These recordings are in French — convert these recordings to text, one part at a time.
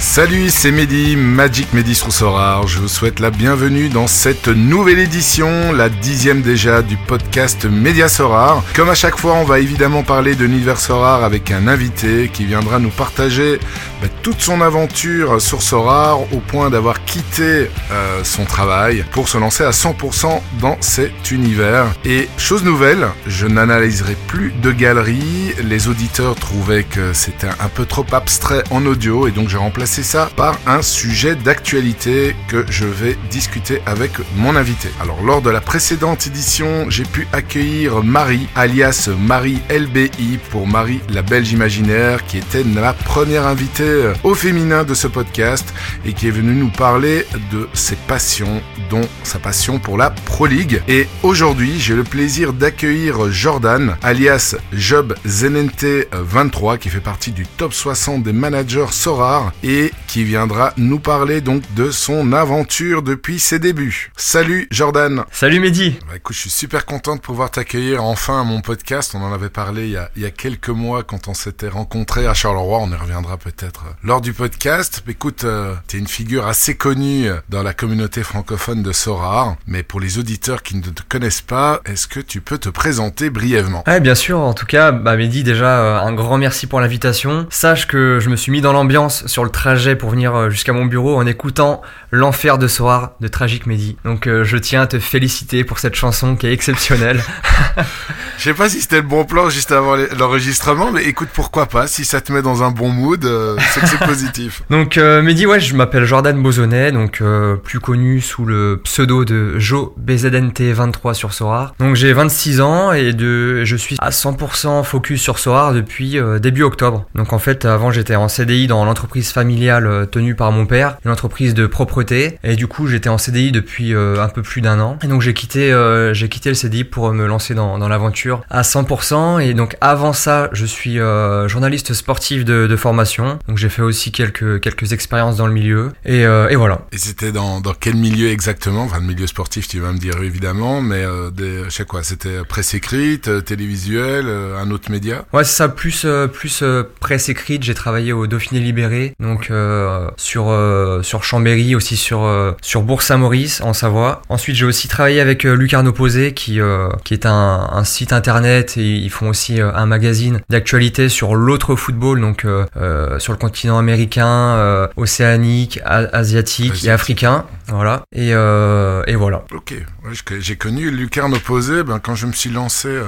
Salut, c'est Mehdi, Magic Mehdi Roussorard. Je vous souhaite la bienvenue dans cette nouvelle édition, la dixième déjà du podcast Média Sorare. Comme à chaque fois, on va évidemment parler de l'univers Sorare avec un invité qui viendra nous partager bah, toute son aventure sur Sorare au point d'avoir quitté euh, son travail pour se lancer à 100% dans cet univers. Et chose nouvelle, je n'analyserai plus de galeries. Les auditeurs trouvaient que c'était un peu trop abstrait en audio et donc j'ai remplacé ça par un sujet d'actualité que je vais discuter avec mon invité. Alors lors de la précédente édition, j'ai pu accueillir Marie, alias Marie LBI pour Marie la Belge imaginaire, qui était la première invitée au féminin de ce podcast et qui est venue nous parler de ses passions, dont sa passion pour la Pro League. Et aujourd'hui, j'ai le plaisir d'accueillir Jordan, alias Job Zenente 23, qui fait partie du top 60 des managers Sorar et qui viendra nous parler donc de son aventure depuis ses débuts. Salut Jordan Salut Mehdi bah, Écoute, je suis super content de pouvoir t'accueillir enfin à mon podcast. On en avait parlé il y a, il y a quelques mois quand on s'était rencontré à Charleroi. On y reviendra peut-être lors du podcast. Écoute, euh, t'es une figure assez connue dans la communauté francophone de Sorar. Mais pour les auditeurs qui ne te connaissent pas, est-ce que tu peux te présenter brièvement? Ouais, bien sûr. En tout cas, bah, Mehdi, déjà, euh, un grand merci pour l'invitation. Sache que je me suis mis dans l'ambiance sur le pour venir euh, jusqu'à mon bureau en écoutant L'enfer de soir de Tragique Mehdi. Donc euh, je tiens à te féliciter pour cette chanson qui est exceptionnelle. Je sais pas si c'était le bon plan juste avant l'enregistrement, mais écoute, pourquoi pas Si ça te met dans un bon mood, euh, c'est que c'est positif. donc euh, Mehdi, ouais, je m'appelle Jordan Bozonnet, donc plus connu sous le pseudo de Jo BZNT23 sur Sorar. Donc j'ai 26 ans et de, je suis à 100% focus sur Sorar depuis début octobre. Donc en fait, avant j'étais en CDI dans l'entreprise familiale tenue par mon père, une entreprise de et du coup j'étais en CDI depuis euh, un peu plus d'un an. Et donc j'ai quitté, euh, j'ai quitté le CDI pour me lancer dans, dans l'aventure à 100%. Et donc avant ça, je suis euh, journaliste sportif de, de formation. Donc j'ai fait aussi quelques quelques expériences dans le milieu. Et, euh, et voilà. Et c'était dans, dans quel milieu exactement? Enfin, le milieu sportif, tu vas me dire évidemment, mais euh, des, je sais quoi, c'était presse écrite, euh, télévisuel, euh, un autre média? Ouais, c'est ça. Plus euh, plus euh, presse écrite. J'ai travaillé au Dauphiné Libéré, donc euh, sur euh, sur Chambéry, aussi sur euh, sur Bourg-Saint-Maurice en Savoie. Ensuite, j'ai aussi travaillé avec euh, Lucarno Posé, qui euh, qui est un, un site internet et ils font aussi euh, un magazine d'actualité sur l'autre football, donc sur le continent américain, océanique, asiatique et africain. Voilà. Et euh, et voilà. Ok, ouais, j'ai connu Lucarne opposé ben, quand je me suis lancé euh,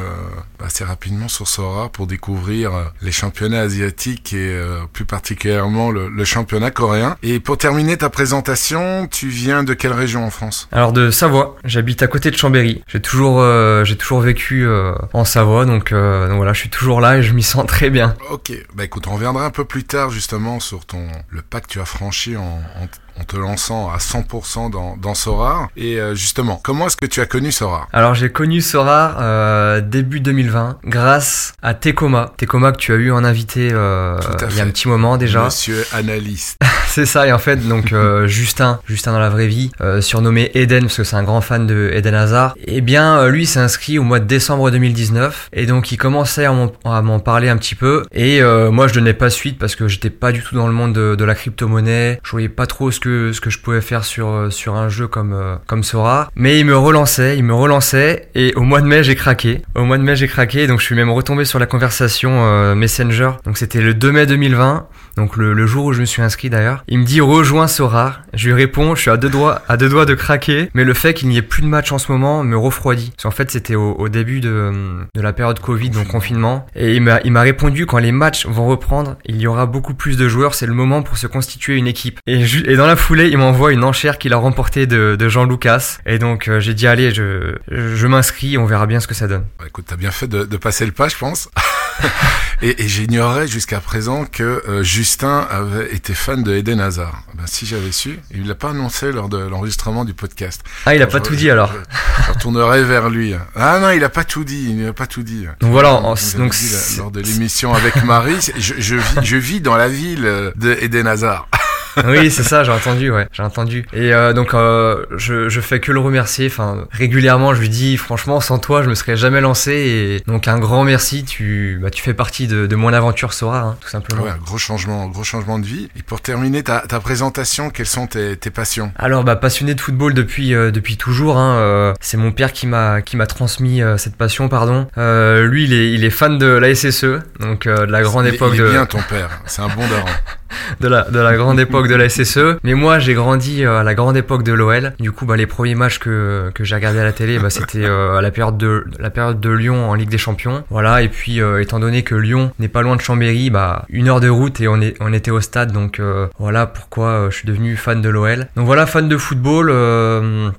assez rapidement sur Sora pour découvrir euh, les championnats asiatiques et plus particulièrement le, le championnat coréen. Et pour terminer ta présentation, tu viens de quelle région en France? Alors de Savoie, j'habite à côté de Chambéry. J'ai toujours, euh, j'ai toujours vécu euh, en Savoie, donc, euh, donc voilà, je suis toujours là et je m'y sens très bien. Ok, bah écoute, on reviendra un peu plus tard justement sur ton le pas que tu as franchi en, en, en te lançant à 100% dans, dans Sora. Et euh, justement, comment est-ce que tu as connu Sora? Alors j'ai connu Sora euh, début 2020 grâce à Tekoma. Tekoma que tu as eu en invité euh, il y a un petit moment déjà. Monsieur analyste. C'est ça, et en fait, donc euh, Justin, Justin dans la vraie vie, euh, surnommé Eden, parce que c'est un grand fan de Eden Hazard, eh bien, euh, lui s'est inscrit au mois de décembre 2019, et donc il commençait à m'en- à m'en parler un petit peu, et euh, moi je donnais pas suite parce que j'étais pas du tout dans le monde de, de la crypto-monnaie, je voyais pas trop ce que, ce que je pouvais faire sur, euh, un jeu comme, euh, comme Sora, mais il me relançait, il me relançait, et au mois de mai j'ai craqué, au mois de mai j'ai craqué, donc je suis même retombé sur la conversation euh, Messenger, donc c'était le 2 mai 2020, donc le, le jour où je me suis inscrit d'ailleurs. Il me dit rejoins Sorar. Je lui réponds, je suis à deux doigts, à deux doigts de craquer, mais le fait qu'il n'y ait plus de match en ce moment me refroidit. Parce qu'en fait c'était au, début de, la période Covid, donc confinement, et il m'a répondu quand les matchs vont reprendre, il y aura beaucoup plus de joueurs, c'est le moment pour se constituer une équipe. Et, et dans la foulée, il m'envoie une enchère qu'il a remportée de, Jean Lucas, et donc euh, j'ai dit allez, je, je m'inscris, on verra bien ce que ça donne. Bah, écoute, t'as bien fait de passer le pas, je pense. et et j'ignorais jusqu'à présent que euh, Justin avait été fan de Eden Hazard. Ben, si j'avais su, il l'a pas annoncé lors de l'enregistrement du podcast. Ah, il a Je- pas tout dit alors. Je, je retournerai vers lui. Ah non, il a pas tout dit. Il n'a pas tout dit. Donc voilà, donc dit, là, c'est- lors de l'émission avec Marie, je, je, vis, je vis dans la ville de Eden Hazard. oui, c'est ça, j'ai entendu, ouais, j'ai entendu. Et euh, donc, euh, je, je fais que le remercier. Enfin, régulièrement, je lui dis, franchement, sans toi, je me serais jamais lancé. Et donc, un grand merci. Tu, bah, tu fais partie de, de mon aventure Sora, hein, tout simplement. Ouais, gros changement, gros changement de vie. Et pour terminer ta, ta présentation, quelles sont tes, tes passions? Alors, bah, passionné de football depuis euh, depuis toujours. Hein, euh, c'est mon père qui m'a qui m'a transmis euh, cette passion, pardon. Lui, il est il est fan de la SSE, donc de la grande Il- époque il est de bien ton père, c'est un bon daron. de la, de la grande époque de la SSE. Mais moi, j'ai grandi euh, à la grande époque de l'OL. Du coup, bah, les premiers matchs que, que j'ai regardés à la télé, bah, c'était euh, à la période de la période de Lyon en Ligue des Champions. Voilà. Et puis, euh, étant donné que Lyon n'est pas loin de Chambéry, bah, une heure de route et on est, on était au stade. Donc, euh, voilà pourquoi je suis devenu fan de l'OL. Donc voilà, fan de football.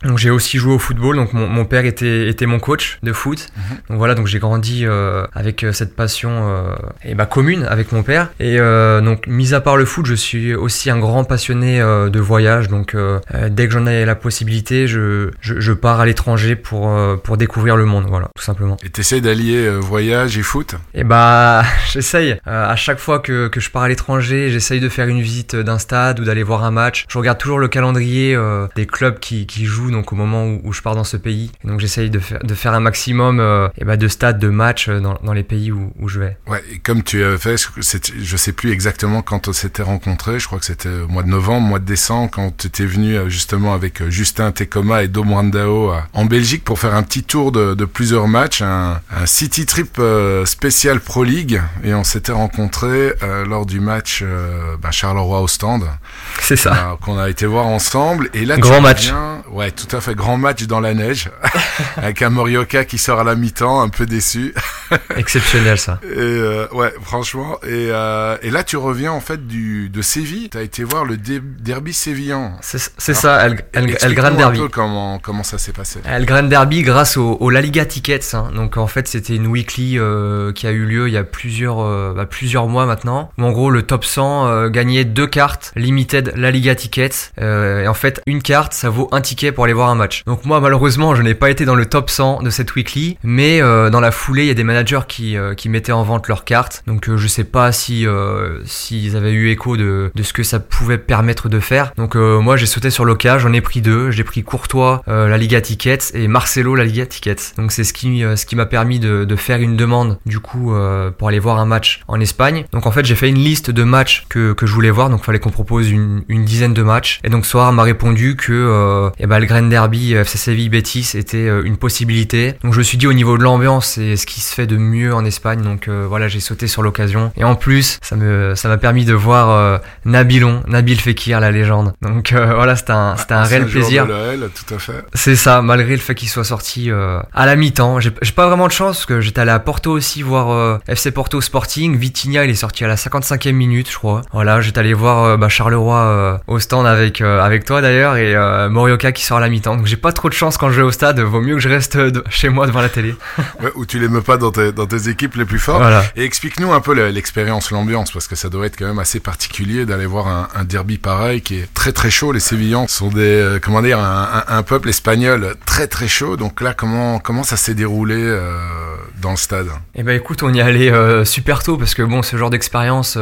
donc j'ai aussi joué au football. Donc mon, mon père était, était mon coach de foot. Donc voilà, donc j'ai grandi avec cette passion et bah, commune avec mon père. Et donc, mis à part le foot, je suis aussi un grand passionné euh, de voyage. Donc, euh, euh, dès que j'en ai la possibilité, je, je, je pars à l'étranger pour, pour découvrir le monde. Voilà, tout simplement. Et t'essayes d'allier voyage et foot? Et bah, j'essaye. À chaque fois que, que je pars à l'étranger, j'essaye de faire une visite d'un stade ou d'aller voir un match. Je regarde toujours le calendrier des clubs qui, qui jouent donc au moment où, où je pars dans ce pays. Et donc j'essaye de faire, de faire un maximum et bah, de stades, de matchs dans, dans les pays où, où je vais. Ouais, et comme tu as fait, c'est- je sais plus exactement quand on s'était rencontrés, je crois que c'était au mois de novembre, mois de décembre, quand tu étais venu euh, justement avec euh, Justin Tekoma et Dom Randao en Belgique pour faire un petit tour de, de plusieurs matchs, un, un city trip euh, spécial Pro League, et on s'était rencontrés euh, lors du match bah, Charleroi au stand, C'est ça. qu'on a été voir ensemble, et là Grand tu match. reviens- ouais, tout à fait, grand match dans la neige, avec un Morioka qui sort à la mi-temps, un peu déçu. Exceptionnel ça. Et euh, ouais, franchement. Et, euh, et là, tu reviens en fait du de Séville. T'as été voir le dé- derby sévillan. C'est ça, El, El, El Explique-nous Grand un Derby. peu comment comment ça s'est passé. El Grand Derby grâce au, au La Liga Tickets. hein. Donc en fait c'était une weekly euh, qui a eu lieu il y a plusieurs euh, bah, plusieurs mois maintenant. Où en gros le top 100 euh, gagnait deux cartes limited La Liga Tickets. Et en fait une carte ça vaut un ticket pour aller voir un match. Donc moi malheureusement je n'ai pas été dans le top 100 de cette weekly, mais dans la foulée il y a des managers qui qui mettaient en vente leurs cartes. Donc je sais pas si s'ils avaient eu de ce que ça pouvait permettre de faire. Donc euh, moi j'ai sauté sur l'occasion, j'en ai pris deux. J'ai pris Courtois euh, la Liga Tickets et Marcelo la Liga Tickets. Donc c'est ce qui euh, ce qui m'a permis de, faire une demande du coup pour aller voir un match en Espagne. Donc en fait j'ai fait une liste de matchs que, que je voulais voir. Donc fallait qu'on propose une, une dizaine de matchs. Et donc Soir m'a répondu que eh ben, le Grand Derby FC Séville Betis était une possibilité. Donc je me suis dit au niveau de l'ambiance c'est ce qui se fait de mieux en Espagne. Donc voilà j'ai sauté sur l'occasion. Et en plus ça me ça m'a permis de voir euh, Nabilon, Nabil Fekir la légende. Donc euh, voilà c'était un c'était un Ancien réel plaisir. de l'OL, tout à fait. C'est ça, malgré le fait qu'il soit sorti euh, à la mi-temps. J'ai j'ai pas vraiment de chance parce que j'étais allé à Porto aussi voir FC Porto Sporting. Vitinha, il est sorti à la 55e minute, je crois. Voilà, j'étais allé voir bah, Charleroi au stand avec avec toi d'ailleurs et Morioka qui sort à la mi-temps. Donc j'ai pas trop de chance quand je vais au stade. Vaut mieux que je reste de- chez moi devant la télé. Ouais, ou tu l'aimes pas dans tes dans tes équipes les plus fortes. Voilà. Et explique-nous un peu le- l'expérience, l'ambiance, parce que ça doit être quand même assez particulier d'aller voir un, derby pareil qui est très très chaud. Les Sévillans sont des, euh, comment dire, un, peuple espagnol très très chaud. Donc là, comment comment ça s'est déroulé euh, dans le stade? Eh ben écoute, on y allait euh, super tôt parce que bon, ce genre d'expérience,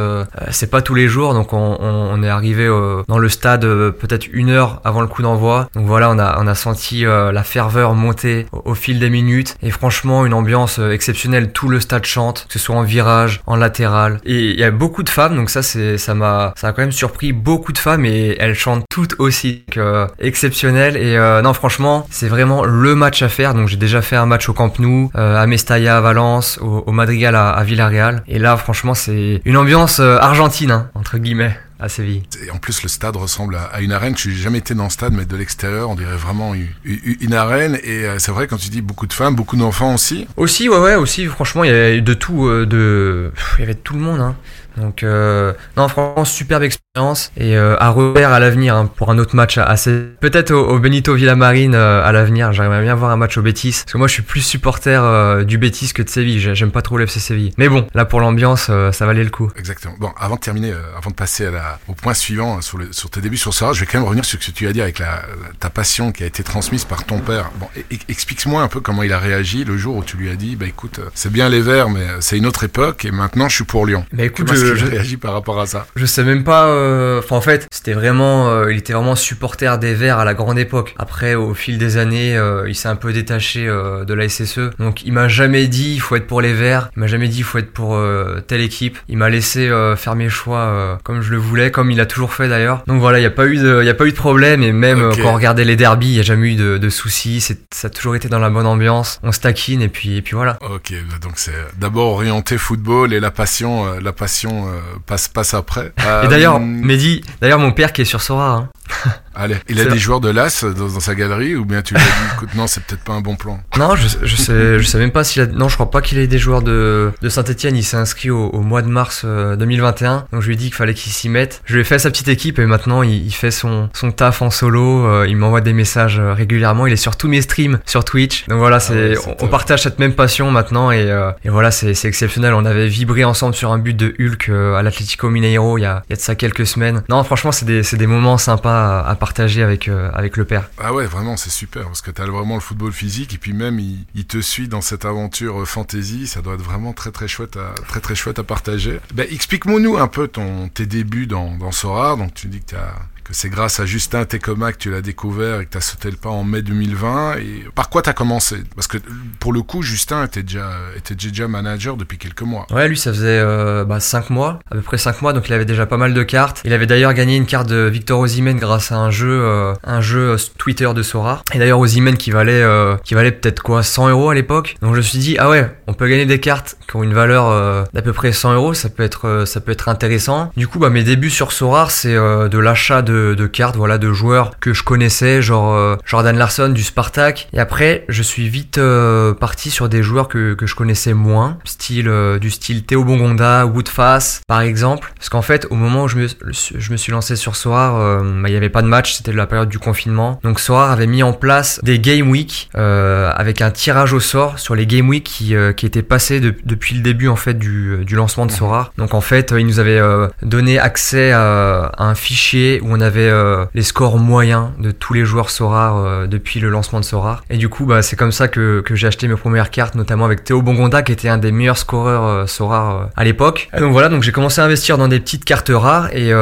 c'est pas tous les jours. Donc on, est arrivé dans le stade peut-être une heure avant le coup d'envoi. Donc voilà, on a on a senti la ferveur monter au, fil des minutes et franchement une ambiance exceptionnelle. Tout le stade chante, que ce soit en virage, en latéral. Et il y a beaucoup de femmes, donc ça c'est ça m'a ça a quand même surpris beaucoup de femmes et elles chantent toutes aussi. Donc, euh, exceptionnel et euh, non franchement c'est vraiment le match à faire. Donc j'ai déjà fait un match au Camp Nou, euh, à Mestalla à Valence, au, au Madrigal à, à Villarreal. Et là franchement c'est une ambiance euh, argentine hein, entre guillemets à Séville. Et en plus, le stade ressemble à, une arène. Je n'ai jamais été dans le stade, mais de l'extérieur, on dirait vraiment une, arène. Et c'est vrai, quand tu dis beaucoup de femmes, beaucoup d'enfants aussi. Aussi, ouais, ouais, aussi, franchement, il y avait de tout, de, il y avait de tout le monde, hein. Donc, euh, non, franchement, superbe expérience et euh, à refaire à l'avenir hein, pour un autre match à- assez. Peut-être au, au Benito Villamarine euh, à l'avenir. J'aimerais bien voir un match au Betis parce que moi, je suis plus supporter euh, du Betis que de Séville. J'ai- J'aime pas trop l'FC Séville. Mais bon, là pour l'ambiance, euh, ça valait le coup. Exactement. Bon, avant de terminer, euh, avant de passer à la, au point suivant euh, sur, le, sur tes débuts sur ça, je vais quand même revenir sur ce que tu as dit avec la, la- ta passion qui a été transmise par ton père. Bon, explique-moi un peu comment il a réagi le jour où tu lui as dit, bah écoute, c'est bien les Verts, mais c'est une autre époque et maintenant je suis pour Lyon. Bah écoute, je, je, réagi par rapport à ça. Je sais même pas. euh, Enfin, en fait, c'était vraiment. euh, il était vraiment supporter des Verts à la grande époque. Après, au fil des années, euh, il s'est un peu détaché euh, de la SSE. Donc, il m'a jamais dit il faut être pour les Verts. Il m'a jamais dit il faut être pour euh, telle équipe. Il m'a laissé euh, faire mes choix euh, comme je le voulais, comme il a toujours fait d'ailleurs. Donc voilà, il y a pas eu de, il a pas eu de problème. Et même quand on regardait les derbies, il y a jamais eu de, de soucis. C'est, ça a toujours été dans la bonne ambiance. On se taquine et puis, et puis voilà. Ok, bah donc c'est d'abord orienté football et la passion, euh, la passion euh, passe passe après. Et d'ailleurs, Euh, Mehdi, d'ailleurs mon père qui est sur Sora. Hein. allez, il a des joueurs de l'AS dans, dans sa galerie ou bien tu lui as dit, écoute, non, c'est peut-être pas un bon plan. Non, je, je sais, je sais même pas s'il a. Non, je crois pas qu'il ait des joueurs de, de Saint-Etienne. Il s'est inscrit au, au mois de mars euh, 2021. Donc je lui ai dit qu'il fallait qu'il s'y mette. Je lui ai fait sa petite équipe et maintenant il, il fait son, son taf en solo. Euh, il m'envoie des messages euh, régulièrement. Il est sur tous mes streams sur Twitch. Donc voilà, c'est, ouais, c'est on, partage cette même passion maintenant et, euh, et voilà, c'est, c'est exceptionnel. On avait vibré ensemble sur un but de Hulk euh, à l'Atlético Mineiro il y a, il y a de ça quelques semaines. Non, franchement, c'est des, c'est des moments sympas à, à partager avec, euh, avec le père. Ah ouais, vraiment, c'est super parce que t'as vraiment le football physique et puis même il, te suit dans cette aventure euh, fantasy. Ça doit être vraiment très très chouette à très très chouette à partager. Ben, explique-moi-nous un peu ton tes débuts dans dans Sora. Donc tu dis que t'as c'est grâce à Justin Tecoma que tu l'as découvert et que tu as sauté le pas en mai 2020. Et par quoi tu as commencé? Parce que pour le coup, Justin était déjà, était déjà manager depuis quelques mois. Ouais, lui, ça faisait euh, bah, 5 mois, à peu près 5 mois, donc il avait déjà pas mal de cartes. Il avait d'ailleurs gagné une carte de Victor Osimhen grâce à un jeu, euh, un jeu euh, Twitter de Sora. Et d'ailleurs, Osimhen qui valait, valait peut-être quoi, 100 euros à l'époque. Donc je me suis dit, ah ouais, on peut gagner des cartes qui ont une valeur d'à peu près 100 euros, ça peut être, ça peut être intéressant. Du coup, bah, mes débuts sur Sora, c'est de l'achat de, de cartes, voilà, de joueurs que je connaissais, genre euh, Jordan Larson du Spartak. Et après, je suis vite euh, parti sur des joueurs que, que je connaissais moins, style euh, du style Théo Bongonda, Woodface, par exemple. Parce qu'en fait, au moment où je me, je me suis lancé sur euh, bah, il n'y avait pas de match, c'était la période du confinement. Donc Soar avait mis en place des Game Week avec un tirage au sort sur les Game Week qui, qui étaient passés de- depuis le début en fait du, du lancement de Sora. Donc en fait, il nous avait donné accès à, à un fichier où on avait euh, les scores moyens de tous les joueurs Sora euh, depuis le lancement de Sora. Et du coup, bah, c'est comme ça que, j'ai acheté mes premières cartes, notamment avec Théo Bongonda qui était un des meilleurs scoreurs euh, Sora euh, à l'époque. Donc voilà, donc j'ai commencé à investir dans des petites cartes rares et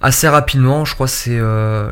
assez rapidement, je crois c'est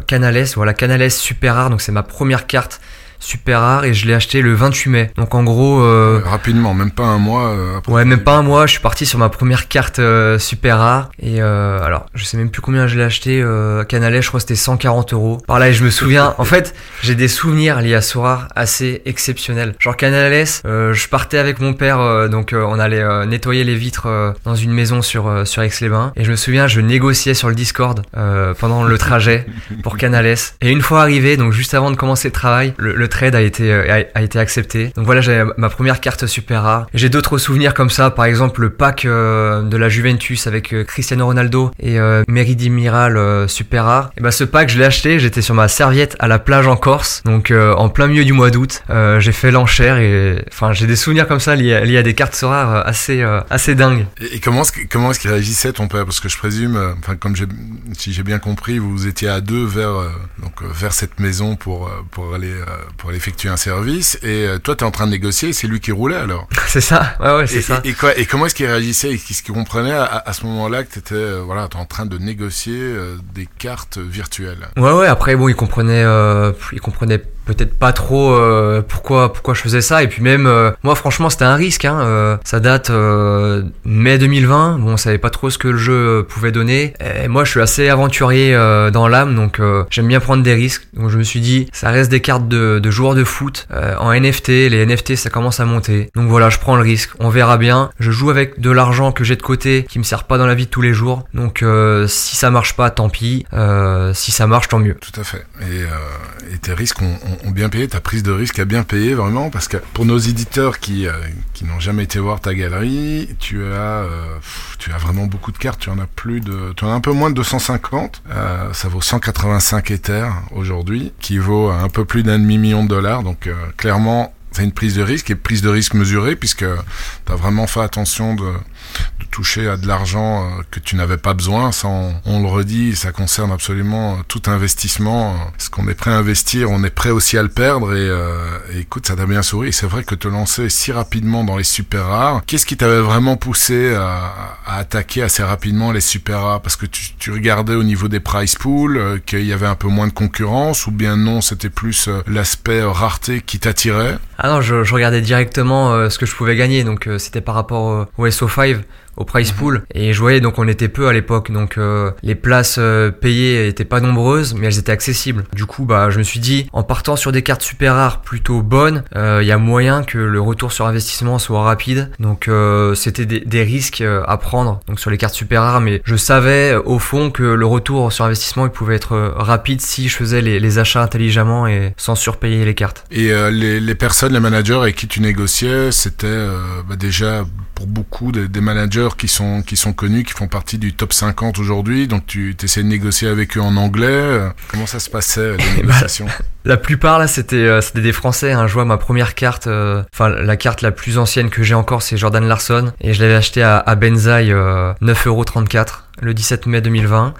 Canales, voilà Canales super rare, donc c'est ma première carte super rare et je l'ai acheté le 28 mai. Donc en gros, euh, Rapidement, même pas un mois euh, après. Ouais, même pas un mois, je suis parti sur ma première carte euh, super rare. Et euh, alors, je sais même plus combien je l'ai acheté. Euh, Canalais, je crois que c'était 140 euros. Par là, et je me souviens, en fait, j'ai des souvenirs liés à Sora assez exceptionnels. Genre Canales, euh, je partais avec mon père, euh, donc euh, on allait euh, nettoyer les vitres euh, dans une maison sur, euh, sur Aix-les-Bains. Et je me souviens, je négociais sur le Discord euh, pendant le trajet pour Canales. Et une fois arrivé, donc juste avant de commencer le travail, le, le trade a été, euh, a, a été accepté. Donc voilà, j'avais ma première carte super rare. J'ai d'autres souvenirs comme ça, par exemple le pack euh, de la Juventus avec euh, Cristiano Ronaldo et Mary Dimiral euh, super rare. Et bah ce pack, je l'ai acheté, j'étais sur ma serviette à la plage en Corse, donc en plein milieu du mois d'août. J'ai fait l'enchère et enfin j'ai des souvenirs comme ça liés, liés à des cartes rares assez, assez dingues. Et, et comment est-ce comment est-ce qu'il réagissait ton père? Parce que je présume, enfin comme j'ai si j'ai bien compris, vous étiez à deux vers donc vers cette maison pour pour aller pour aller effectuer un service et euh, toi tu es en train de négocier c'est lui qui roulait alors. c'est ça, ouais ouais c'est ça. et, et quoi et comment est-ce qu'il réagissait et qu'est-ce qu'il comprenait à, à ce moment-là que tu étais voilà, t'es en train de négocier euh, des cartes virtuelles? Ouais ouais après bon il comprenait euh, il comprenait peut-être pas trop euh, pourquoi pourquoi je faisais ça. Et puis même euh, moi franchement c'était un risque hein, euh, ça date euh, mai 2020 bon on savait pas trop ce que le jeu pouvait donner. Et moi je suis assez aventurier euh, dans l'âme donc euh, j'aime bien prendre des risques. Donc je me suis dit ça reste des cartes de, de joueurs de foot en NFT les NFT ça commence à monter. Donc voilà je prends le risque. On verra bien. Je joue avec de l'argent que j'ai de côté qui me sert pas dans la vie de tous les jours. Donc si ça marche pas tant pis. Si ça marche tant mieux. Tout à fait. Et, et tes risques ont- ont bien payé, ta prise de risque a bien payé vraiment, parce que pour nos éditeurs qui, euh, qui n'ont jamais été voir ta galerie, tu as, euh, tu as vraiment beaucoup de cartes, tu en as plus de, tu en as un peu moins de 250, euh, ça vaut 185 Ethers aujourd'hui, qui vaut un peu plus d'un demi million de dollars, donc clairement c'est une prise de risque et prise de risque mesurée puisque tu as vraiment fait attention de toucher à de l'argent euh, que tu n'avais pas besoin. Ça, on, le redit, ça concerne absolument euh, tout investissement. Ce qu'on est prêt à investir, on est prêt aussi à le perdre. Et, euh, écoute, ça t'a bien souri. C'est vrai que te lancer si rapidement dans les super rares, qu'est-ce qui t'avait vraiment poussé à, à, attaquer assez rapidement les super rares? Parce que tu, tu, regardais au niveau des price pools euh, qu'il y avait un peu moins de concurrence ou bien non, c'était plus l'aspect rareté qui t'attirait? Ah non, je, je regardais directement ce que je pouvais gagner. Donc c'était par rapport au SO5 au price pool et je voyais donc on était peu à l'époque. Donc euh, les places euh, payées étaient pas nombreuses mais elles étaient accessibles. Du coup bah je me suis dit en partant sur des cartes super rares plutôt bonnes il euh, y a moyen que le retour sur investissement soit rapide. Donc c'était des, risques à prendre donc sur les cartes super rares. Mais je savais au fond que le retour sur investissement il pouvait être rapide si je faisais les, les achats intelligemment et sans surpayer les cartes. Et les, les, personnes les managers avec qui tu négociais c'était bah déjà pour beaucoup des, des managers qui sont qui sont connus, qui font partie du top 50 aujourd'hui. Donc tu essaies de négocier avec eux en anglais. Comment ça se passait les négociations? La plupart là, c'était euh, c'était des Français. Hein. Je vois ma première carte, euh, enfin la carte la plus ancienne que j'ai encore, c'est Jordan Larson et je l'avais acheté à, à Benzaï euh, 9,34€ le 17 mai 2020.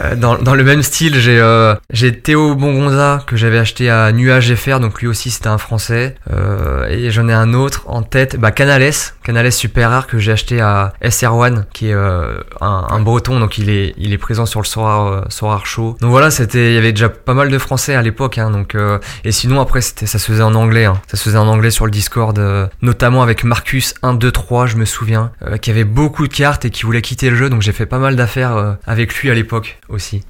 Euh, dans, dans, le même style, j'ai euh, Théo Bongonza que j'avais acheté à Nuage FR, donc lui aussi c'était un français. Euh, et j'en ai un autre en tête, bah Canales, Canales super rare que j'ai acheté à SR1, qui est euh, un, un, breton, donc il est il est présent sur le Sorar Sorar Show. Donc voilà, c'était il y avait déjà pas mal de français à l'époque, hein, donc et sinon après c'était ça se faisait en anglais, hein. ça se faisait en anglais sur le Discord, notamment avec Marcus 1 2 3, je me souviens, qui avait beaucoup de cartes et qui voulait quitter le jeu, donc j'ai fait pas mal d'affaires avec lui à l'époque aussi.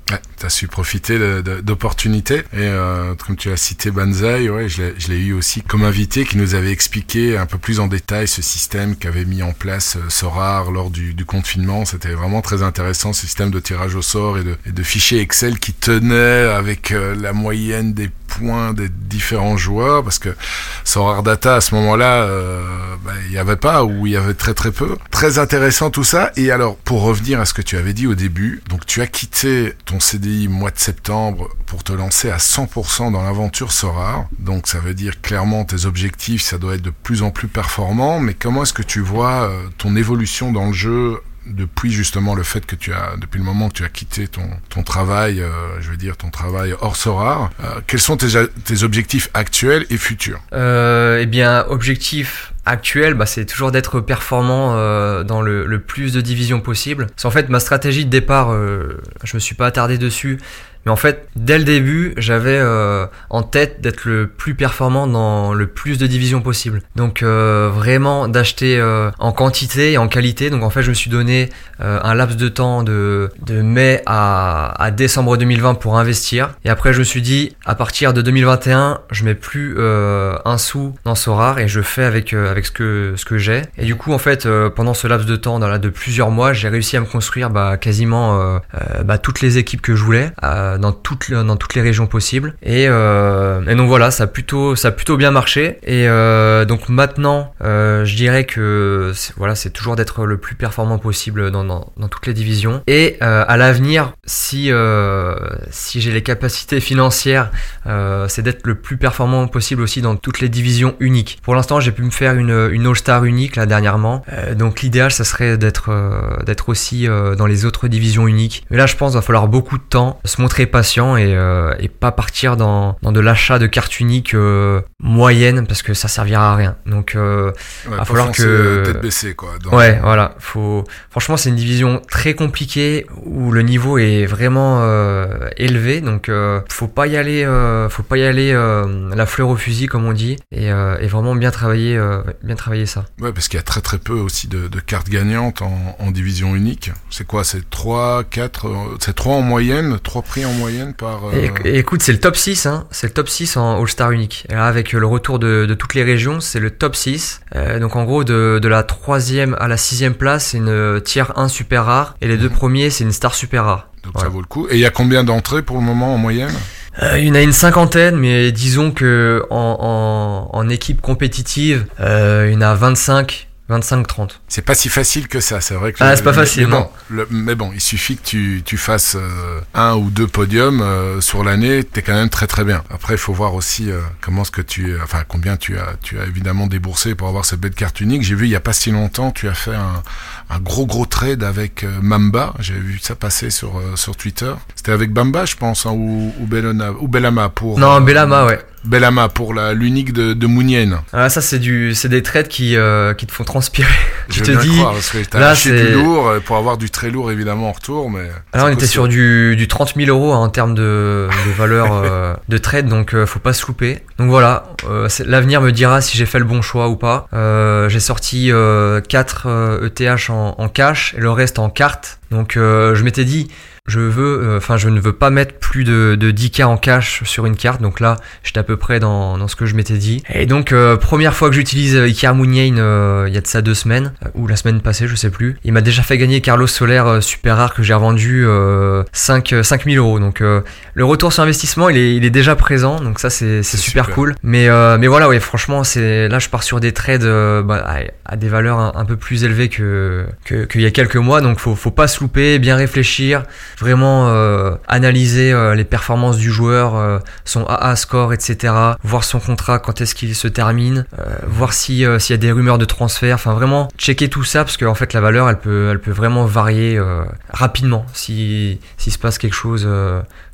As su profiter d'opportunités. Et euh, comme tu as cité Banzai, ouais, je l'ai eu aussi comme invité qui nous avait expliqué un peu plus en détail ce système qu'avait mis en place euh, Sorar lors du, confinement. C'était vraiment très intéressant, ce système de tirage au sort et de, et fichiers Excel qui tenait avec euh, la moyenne des points des différents joueurs parce que sans Rare Data à ce moment-là euh, bah, il n'y avait pas ou il y avait très très peu très intéressant tout ça et alors pour revenir à ce que tu avais dit au début donc tu as quitté ton Mois de septembre pour te lancer à 100% dans l'aventure Sorar donc ça veut dire clairement tes objectifs ça doit être de plus en plus performant. Mais comment est-ce que tu vois euh, ton évolution dans le jeu depuis justement le fait que tu as, depuis le moment que tu as quitté ton, ton travail, euh, je veux dire ton travail hors Sorar, euh, quels sont tes, tes, objectifs actuels et futurs? Eh bien, objectif actuel, bah, c'est toujours d'être performant euh, dans le, le, plus de divisions possible. C'est en fait ma stratégie de départ, euh, je me suis pas attardé dessus, mais en fait, dès le début, j'avais euh, en tête d'être le plus performant dans le plus de divisions possible. Donc euh, vraiment d'acheter euh, en quantité et en qualité. Donc en fait, je me suis donné euh, un laps de temps de, de mai à, à, décembre 2020 pour investir. Et après, je me suis dit, à partir de 2021, je mets plus euh, un sou dans Sorar et je fais avec avec ce que ce que j'ai. Et du coup, en fait, pendant ce laps de temps, dans la, de plusieurs mois, j'ai réussi à me construire bah, quasiment bah, toutes les équipes que je voulais dans toutes dans toutes les régions possibles. Et, euh, et donc voilà ça a plutôt ça plutôt bien marché. Et euh, donc maintenant euh, je dirais que voilà c'est toujours d'être le plus performant possible dans, dans, dans toutes les divisions. Et à l'avenir si si j'ai les capacités financières c'est d'être le plus performant possible aussi dans toutes les divisions uniques. Pour l'instant j'ai pu me faire une, une All Star unique là dernièrement. Donc l'idéal ça serait d'être d'être aussi dans les autres divisions uniques. Mais là je pense qu'il va falloir beaucoup de temps se montrer patient et, euh, et pas partir dans, dans de l'achat de cartes uniques euh, moyennes parce que ça servira à rien. Donc, euh, ouais, va falloir que tête baissée quoi. Dans... Ouais, voilà. Faut. Franchement, c'est une division très compliquée où le niveau est vraiment euh, élevé. Donc, euh, faut pas y aller. Faut pas y aller la fleur au fusil comme on dit et, et vraiment bien travailler, bien travailler ça. Ouais, parce qu'il y a très très peu aussi de, de cartes gagnantes en, en division unique. C'est quoi? C'est 3, 4 C'est 3 en moyenne, 3 prix en moyenne par. Euh... Écoute, c'est le top 6, hein. c'est le top 6 en All-Star unique. Et là, avec le retour de, de toutes les régions, c'est le top 6. Euh, donc en gros, de, de la troisième à la sixième place, c'est une tiers 1 super rare. Et les deux mmh. premiers, c'est une star super rare. Donc ouais. ça vaut le coup. Et il y a combien d'entrées pour le moment en moyenne? Euh, il y en a une cinquantaine, mais disons que en, en, en équipe compétitive, euh, il y en a 25 25-30. C'est pas si facile que ça, c'est vrai que. Ah, c'est pas facile, mais bon, non. le- mais bon, il suffit que tu, tu fasses euh, un ou deux podiums euh, sur l'année, t'es quand même très très bien. Après, il faut voir aussi euh, comment ce que tu, enfin combien tu as, tu as évidemment déboursé pour avoir cette belle carte unique. J'ai vu il y a pas si longtemps, tu as fait un, un gros gros trade avec euh, Mamba. J'avais vu ça passer sur euh, sur Twitter. C'était avec Bamba, je pense, hein, ou ou, Bellona, ou Bellama pour. Non, euh, Bellama, ouais. Bellama pour la l'unique de, de Mounienne. Ah, ça, c'est du, c'est des trades qui, euh, qui te font transpirer. Je te dis. croire, parce que là, c'est- du lourd pour avoir du très lourd évidemment en retour, mais. Alors, on était sur du, du 30 000 euros hein, en termes de, de valeur euh, de trade, donc euh, faut pas se louper. Donc voilà, l'avenir me dira si j'ai fait le bon choix ou pas. J'ai sorti euh, 4 ETH en, en cash et le reste en carte. Donc euh, je m'étais dit, je veux, euh, enfin je ne veux pas mettre plus de, de 10K en cash sur une carte. Donc là, j'étais à peu près dans, dans ce que je m'étais dit. Et donc euh, première fois que j'utilise euh, Icar Moonyain, euh, il y a de ça deux semaines ou la semaine passée, je sais plus. Il m'a déjà fait gagner Carlos Soler super rare que j'ai revendu euh, 5 euh, 5000 euros. Donc euh, le retour sur investissement, il est, il est déjà présent. Donc ça c'est super, super. cool. Mais euh, mais voilà, ouais, franchement, c'est là je pars sur des trades bah, à, à des valeurs un, un peu plus élevées que que- qu'il y a quelques mois. Donc faut faut pas se louper, bien réfléchir, vraiment euh, analyser euh, les performances du joueur, euh, son AA score, etc. Voir son contrat quand est-ce qu'il se termine, voir si s'il y a des rumeurs de transfert. Enfin vraiment checker tout ça parce que en fait la valeur elle peut elle peut vraiment varier rapidement si s'il se passe quelque chose.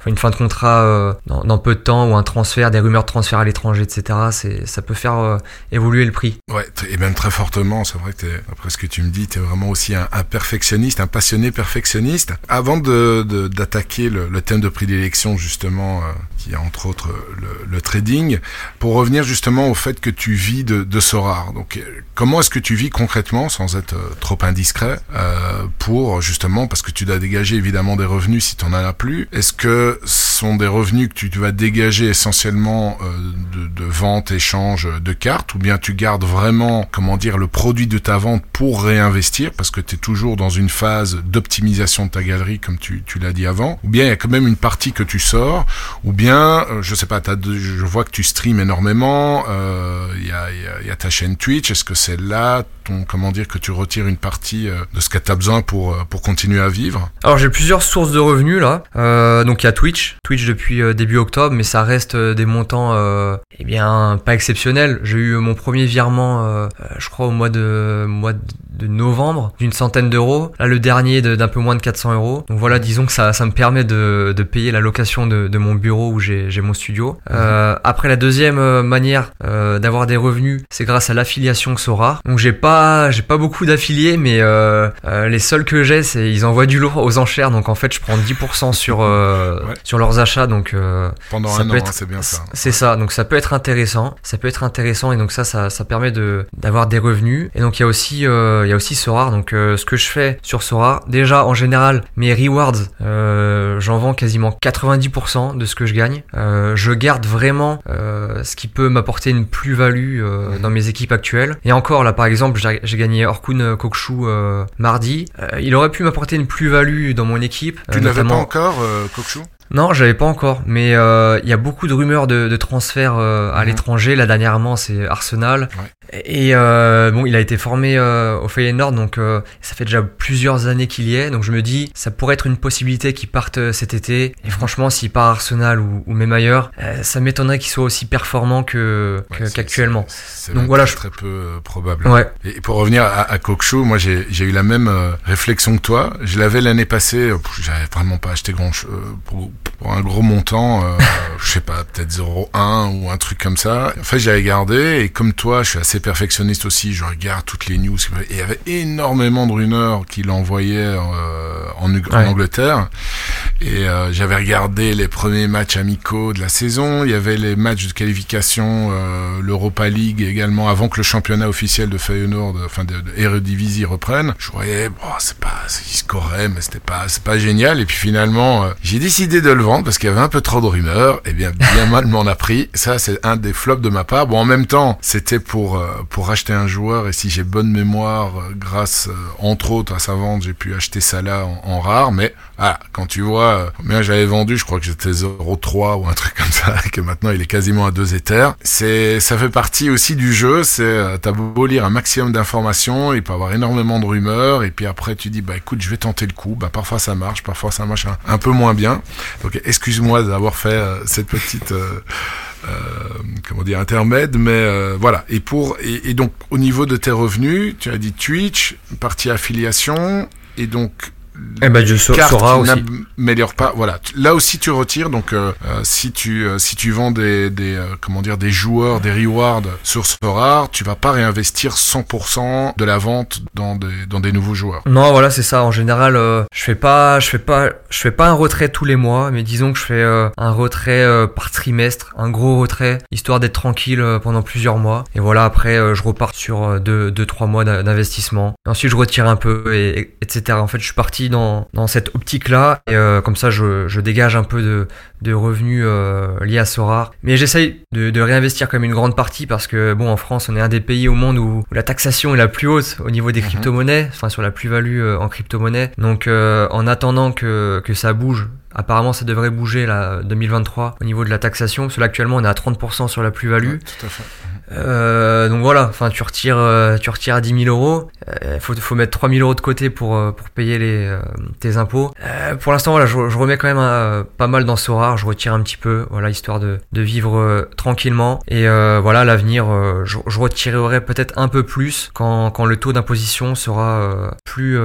Une fin de contrat euh, dans, dans peu de temps ou un transfert, des rumeurs de transfert à l'étranger, etc. C'est, ça peut faire euh, évoluer le prix. Ouais, et même très fortement. C'est vrai que t'es, après ce que tu me dis, tu es vraiment aussi un, un perfectionniste, un passionné perfectionniste. Avant de, de- d'attaquer le, le thème de prédilection, justement, euh, qui est entre autres le, le trading, pour revenir justement au fait que tu vis de, de Sorar. Donc, euh, comment est-ce que tu vis concrètement, sans être euh, trop indiscret, euh, pour justement, parce que tu dois dégager évidemment des revenus si tu en as plus. Est-ce que sont des revenus que tu, vas dégager essentiellement euh, de, vente, échange de cartes, ou bien tu gardes vraiment, comment dire, le produit de ta vente pour réinvestir, parce que tu es toujours dans une phase d'optimisation de ta galerie, comme tu, tu l'as dit avant, ou bien il y a quand même une partie que tu sors, ou bien, euh, je sais pas, de- je vois que tu streams énormément, euh, il y, a, y a- y a ta chaîne Twitch, est-ce que c'est là, ton, comment dire, que tu retires une partie euh, de ce que tu as besoin pour, euh, pour continuer à vivre? Alors j'ai plusieurs sources de revenus là. Euh, donc il y a Twitch, Twitch depuis euh, début octobre, mais ça reste euh, des montants euh, eh bien pas exceptionnels. J'ai eu mon premier virement, je crois au mois de mois de novembre d'une centaine d'euros. Là le dernier de- d'un peu moins de 400 euros. Donc voilà, disons que ça, ça me permet de, de payer la location de, de mon bureau où j'ai j'ai mon studio. Euh, après la deuxième manière euh, d'avoir des revenus, c'est grâce à l'affiliation Sora. Donc j'ai pas j'ai pas beaucoup d'affiliés, mais euh, euh, les seuls que j'ai, c'est ils envoient du lourd aux enchères. Donc en fait, je prends 10% sur euh, Ouais. sur leurs achats. Donc euh, pendant Ça un peut an, c'est bien ça. c'est ça. Donc ça peut être intéressant. Ça peut être intéressant et donc ça ça, ça permet de d'avoir des revenus. Et donc il y a aussi euh, il y a aussi Sora. Donc euh, ce que je fais sur Sora, déjà en général mes rewards, euh, j'en vends quasiment 90% de ce que je gagne. Euh, je garde vraiment euh, ce qui peut m'apporter une plus-value euh, dans mes équipes actuelles. Et encore là par exemple, j'ai gagné Orkun Kokshu euh, mardi. Euh, il aurait pu m'apporter une plus-value dans mon équipe. Tu ne l'avais pas encore, euh, Kokshu? Non, j'avais pas encore, mais euh, il y a beaucoup de rumeurs de, de transferts euh, à Mhm. l'étranger. Là dernièrement, c'est Arsenal. Ouais. Et euh, bon, il a été formé euh, au Feyenoord, donc euh, ça fait déjà plusieurs années qu'il y est. Donc je me dis, ça pourrait être une possibilité qu'il parte cet été. Et franchement, s'il part à Arsenal ou, ou même ailleurs, euh, ça m'étonnerait qu'il soit aussi performant que Ouais, qu'actuellement. C'est Donc voilà, très, je- très peu probable. Ouais. Et pour revenir à, à Kokshu, moi j'ai eu la même euh, réflexion que toi. Je l'avais l'année passée, j'avais vraiment pas acheté grand euh, pour, pour un gros montant, euh, je sais pas, peut-être 0,1 ou un truc comme ça. En fait, j'avais gardé et comme toi, je suis assez perfectionniste aussi, je regarde toutes les news. Et il y avait énormément de rumeurs qu'il envoyait euh, en, Ug- en Ouais. Angleterre. Et euh, j'avais regardé les premiers matchs amicaux de la saison. Il y avait les matchs de qualification, euh, l'Europa League également, avant que le championnat officiel de Feyenoord, enfin de, de Eredivisie reprenne. Je voyais, bon, c'est pas, il scorait, mais c'était pas, c'est pas génial. Et puis finalement, euh, j'ai décidé de le vendre parce qu'il y avait un peu trop de rumeurs. Et bien, bien mal m'en a pris. Ça, c'est un des flops de ma part. Bon, en même temps, c'était pour euh, pour acheter un joueur. Et si j'ai bonne mémoire, euh, grâce entre autres à sa vente, j'ai pu acheter ça là en, rare. Mais ah, quand tu vois combien j'avais vendu, je crois que j'étais 0,3 ou un truc comme ça, et que maintenant il est quasiment à 2 éthers. C'est ça fait partie aussi du jeu. C'est t'as beau lire un maximum d'informations, il peut avoir énormément de rumeurs, et puis après tu dis bah écoute, je vais tenter le coup. Bah parfois ça marche, parfois ça marche un, peu moins bien. Donc excuse-moi d'avoir fait euh, cette petite euh, euh, comment dire intermède, mais voilà. Et pour et, donc au niveau de tes revenus, tu as dit Twitch, partie affiliation, et donc eh ben, je Sora aussi. n'améliore pas. Voilà. Là aussi, tu retires. Donc, euh, euh, si tu euh, si tu vends des, des comment dire des joueurs, des rewards sur Sora, tu vas pas réinvestir 100% de la vente dans des dans des nouveaux joueurs. Non, voilà, c'est ça. En général, je fais pas je fais pas je fais pas un retrait tous les mois, mais disons que je fais un retrait par trimestre, un gros retrait, histoire d'être tranquille pendant plusieurs mois. Et voilà, après, je repars sur deux deux trois mois d'investissement. Ensuite, je retire un peu et etc. En fait, je suis parti dans, dans cette optique-là. Et euh, comme ça, je, je, dégage un peu de, de revenus euh, liés à Sora. Mais j'essaye de, de, réinvestir comme une grande partie parce que, bon, en France, on est un des pays au monde où, la taxation est la plus haute au niveau des mhm. crypto-monnaies, enfin sur la plus-value euh, en crypto-monnaie. Donc, en attendant que, que ça bouge, Apparemment, ça devrait bouger là 2023 au niveau de la taxation. Parce que là, actuellement, on est à 30% sur la plus-value. tout à fait. Euh, donc voilà, enfin tu retires, euh, tu retires à 10 000 euros. Il euh, faut, faut mettre 3 000 euros de côté pour pour payer les tes impôts. pour l'instant voilà, je, remets quand même pas mal dans Sora. Je retire un petit peu, voilà, histoire de, de vivre tranquillement. Et voilà, l'avenir, je, je, retirerai peut-être un peu plus quand quand le taux d'imposition sera plus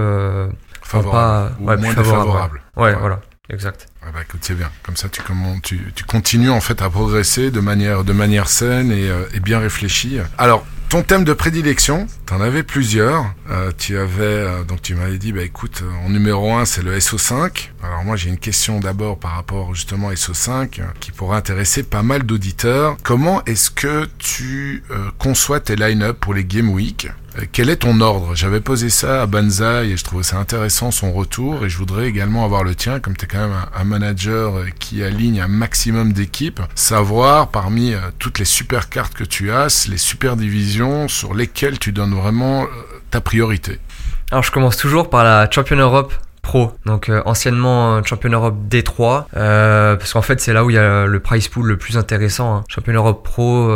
favorable, ou moins favorable. ouais, voilà, exact. Ah bah écoute, c'est bien. Comme ça, tu, tu, tu, continues en fait à progresser de manière, de manière saine et, euh, et bien réfléchie. Alors, ton thème de prédilection, tu en avais plusieurs. Euh, tu avais, euh, donc tu m'avais dit, bah écoute, en numéro un, c'est le SO5. Alors moi, j'ai une question d'abord par rapport justement à SO5 qui pourrait intéresser pas mal d'auditeurs. Comment est-ce que tu conçois tes line-up pour les Game Week? euh, quel est ton ordre J'avais posé ça à Banzai et je trouvais ça intéressant son retour et je voudrais également avoir le tien, comme tu quand même un, manager euh, qui aligne un maximum d'équipes, savoir parmi euh, toutes les super cartes que tu as, les super divisions sur lesquelles tu donnes vraiment ta priorité. Alors je commence toujours par la Champion Europe Pro, donc euh, anciennement euh, Champion Europe D3, euh, parce qu'en fait c'est là où il y a le price pool le plus intéressant. Hein. Champion Europe Pro,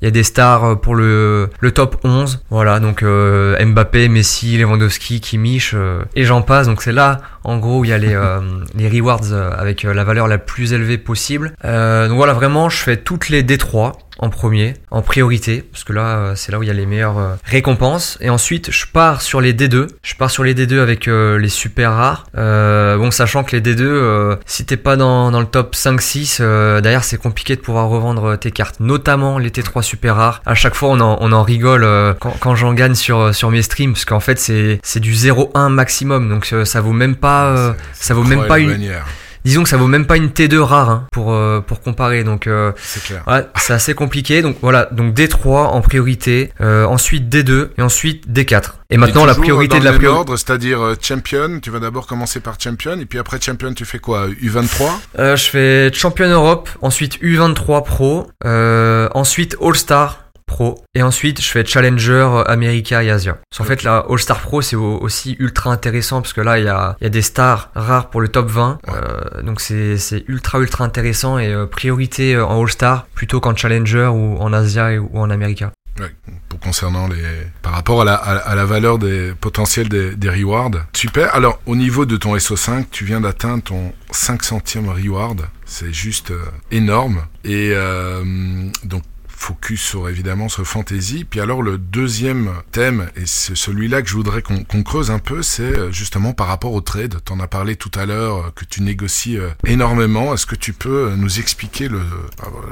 il y a des stars pour le, le top 11, voilà, donc Mbappé, Messi, Lewandowski, Kimmich, et j'en passe, donc c'est là en gros il y a les, les rewards avec la valeur la plus élevée possible. donc voilà, vraiment je fais toutes les D3, en premier, en priorité, parce que là, euh, c'est là où il y a les meilleures euh, récompenses. Et ensuite, je pars sur les D2. Je pars sur les D2 avec euh, les super rares. bon, sachant que les D2, si t'es pas dans, dans, le top 5-6, d'ailleurs, c'est compliqué de pouvoir revendre tes cartes, notamment les T3 super rares. À chaque fois, on en, on en rigole quand, quand j'en gagne sur, sur mes streams, parce qu'en fait, c'est, c'est du 0-1 maximum, donc ça vaut même pas, ça vaut même pas une disons que ça vaut même pas une T2 rare hein, pour euh, pour comparer. Donc euh, c'est assez compliqué. Donc voilà. Donc D3 en priorité euh, ensuite D2 et ensuite D4 et maintenant la priorité de la priorité c'est-à-dire champion tu vas d'abord commencer par champion et puis après champion tu fais quoi U23 je fais champion Europe ensuite U23 pro ensuite All Star Pro. Et ensuite, je fais Challenger America et Asia. En fait, la All Star Pro, c'est aussi ultra intéressant parce que là, il y a, y a, des stars rares pour le top 20. Euh, donc, c'est ultra, ultra intéressant et euh, priorité euh, en All Star plutôt qu'en Challenger ou en Asia ou en America. Ouais, pour concernant les par rapport à la, à, la valeur des potentiels des, des, rewards. Super. Alors au niveau de ton SO5, tu viens d'atteindre ton 5 centième reward. C'est juste énorme. Et donc focus sur évidemment sur fantasy. Puis alors le deuxième thème, et c'est celui-là que je voudrais qu'on creuse un peu, c'est euh, justement par rapport au trade. T'en as parlé tout à l'heure euh, que tu négocies euh, énormément. Est-ce que tu peux nous expliquer le,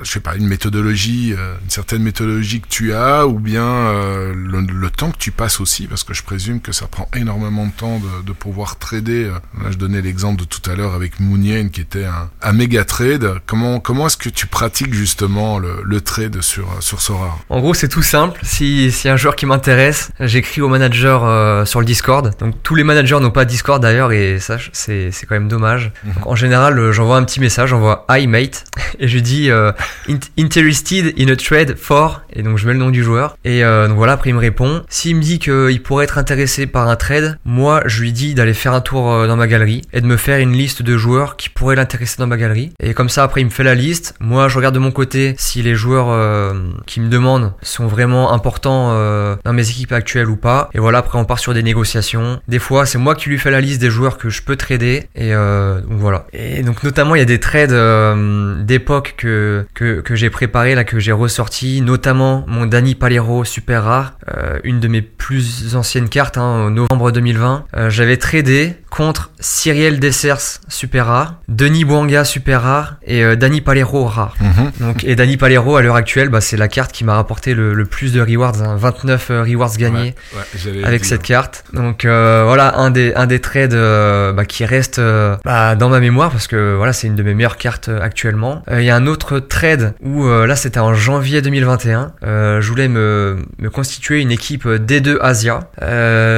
je sais pas, une méthodologie, une certaine méthodologie que tu as, ou bien le, temps que tu passes aussi, parce que je présume que ça prend énormément de temps de, de pouvoir trader. Là, je donnais l'exemple de tout à l'heure avec Mounien qui était un, un méga trade. Comment comment est-ce que tu pratiques justement le, le trade sur Sora En gros, c'est tout simple. Si, si un joueur qui m'intéresse, j'écris au manager euh, sur le Discord. Donc tous les managers n'ont pas Discord d'ailleurs et ça, c'est c'est quand même dommage. Mhm. Donc, en général, euh, j'envoie un petit message, j'envoie Hi mate et je lui dis euh, Int- interested in a trade for et donc je mets le nom du joueur et euh, donc voilà après il me répond. S'il me dit qu'il pourrait être intéressé par un trade, moi je lui dis d'aller faire un tour euh, dans ma galerie et de me faire une liste de joueurs qui pourraient l'intéresser dans ma galerie. Et comme ça après il me fait la liste. Moi je regarde de mon côté si les joueurs euh, qui me demandent sont vraiment importants euh, dans mes équipes actuelles ou pas. Et voilà après on part sur des négociations. Des fois c'est moi qui lui fais la liste des joueurs que je peux trader et euh, donc voilà. Et donc notamment il y a des trades euh, d'époque que que, que j'ai préparé là que j'ai ressorti, notamment mon Danny Palero super rare, euh, une de mes plus anciennes cartes hein, en novembre 2020. Euh, J'avais tradé contre Cyriel Dessers super rare, Denis Bouanga super rare et euh, Danny Palero rare. Mhm. Donc, et Danny Palero à l'heure actuelle, bah, c'est la carte qui m'a rapporté le, le plus de rewards, hein, 29 euh, rewards gagnés Ouais, avec cette carte. Donc euh, voilà un des un des trades euh, bah, qui reste euh, bah, dans ma mémoire parce que voilà c'est une de mes meilleures cartes actuellement. Il y a un autre trade où là c'était en janvier 2021. Euh, je voulais me, me constituer une équipe D2 Asia.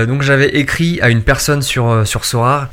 Donc j'avais écrit à une personne sur sur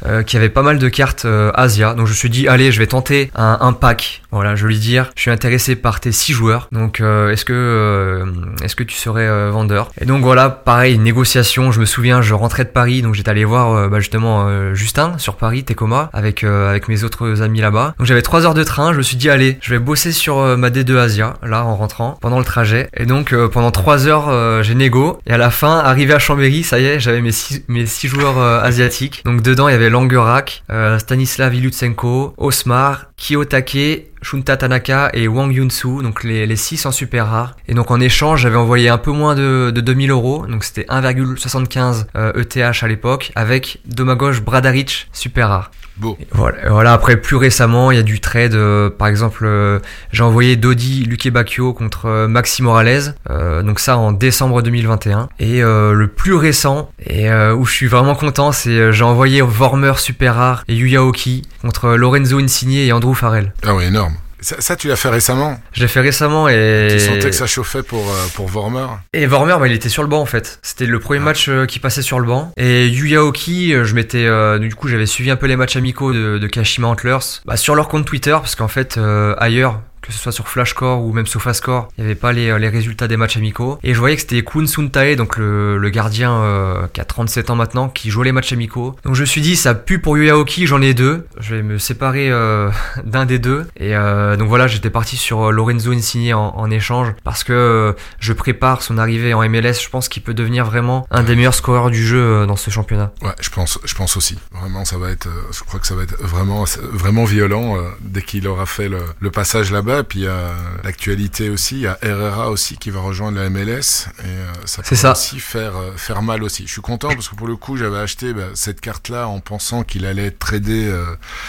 Euh, qui avait pas mal de cartes euh, Asia. Donc je me suis dit allez je vais tenter un, pack. Voilà je lui dire je suis intéressé par tes six joueurs. Donc euh, est-ce que est-ce que tu serais vendeur? Et donc voilà pareil négociation. Je me souviens je rentrais de Paris donc j'étais allé voir bah, justement Justin sur Paris Tecoma avec avec mes autres amis là-bas. Donc j'avais trois heures de train. Je me suis dit allez je vais bosser sur ma D2 Asia là en rentrant pendant le trajet. Et donc pendant trois heures j'ai négo et à la fin arrivé à Chambéry ça y est j'avais mes six mes six joueurs asiatiques. Donc dedans il y avait Langerak, euh, Stanislav Ilutsenko, Osmar, Kiyotake, Shunta Tanaka et Wang Yunsu, donc les, les 6 en super rare. Et donc en échange, j'avais envoyé un peu moins de, de 2000 euros, donc c'était 1,75 euh, ETH à l'époque, avec Domagoj Bradaric super rare. Beau. Voilà, voilà, après plus récemment, il y a du trade. euh, par exemple, euh, j'ai envoyé Dodi Lukebakio contre euh, Maxi Morales. euh, donc ça en décembre 2021. Et euh, le plus récent et euh, où je suis vraiment content, c'est euh, j'ai envoyé Vormer super rare et Yuya Oki contre Lorenzo Insigne et Andrew Farrell. Ah ouais, énorme. Ça, ça, tu l'as fait récemment Je l'ai fait récemment et Tu sentais que ça chauffait pour, euh, pour Vormer Et Vormer, bah, il était sur le banc en fait. C'était le premier Ah. match euh, qui passait sur le banc. Et Yuya Oki, euh, je m'étais, euh, du coup, j'avais suivi un peu les matchs amicaux de, de Kashima Antlers bah, sur leur compte Twitter parce qu'en fait, euh, ailleurs. Que ce soit sur Flashcore ou même SofaScore, il n'y avait pas les, euh, les résultats des matchs amicaux. Et je voyais que c'était Kun Suntae, donc le, gardien euh, qui a 37 ans maintenant, qui jouait les matchs amicaux. Donc je me suis dit, ça pue pour Yuya Oki, j'en ai deux. Je vais me séparer euh, d'un des deux. Et donc voilà, j'étais parti sur Lorenzo Insigne en, échange parce que je prépare son arrivée en MLS. Je pense qu'il peut devenir vraiment un des meilleurs scoreurs du jeu dans ce championnat. Ouais, je pense, je pense aussi. Vraiment, ça va être, je crois que ça va être vraiment, vraiment violent dès qu'il aura fait le passage là-bas. Et puis il y a l'actualité aussi, il y a Herrera aussi qui va rejoindre la MLS et euh, ça peut ça. aussi faire euh, faire mal aussi. Je suis content parce que pour le coup, j'avais acheté bah, cette carte-là en pensant qu'il allait être tradé euh,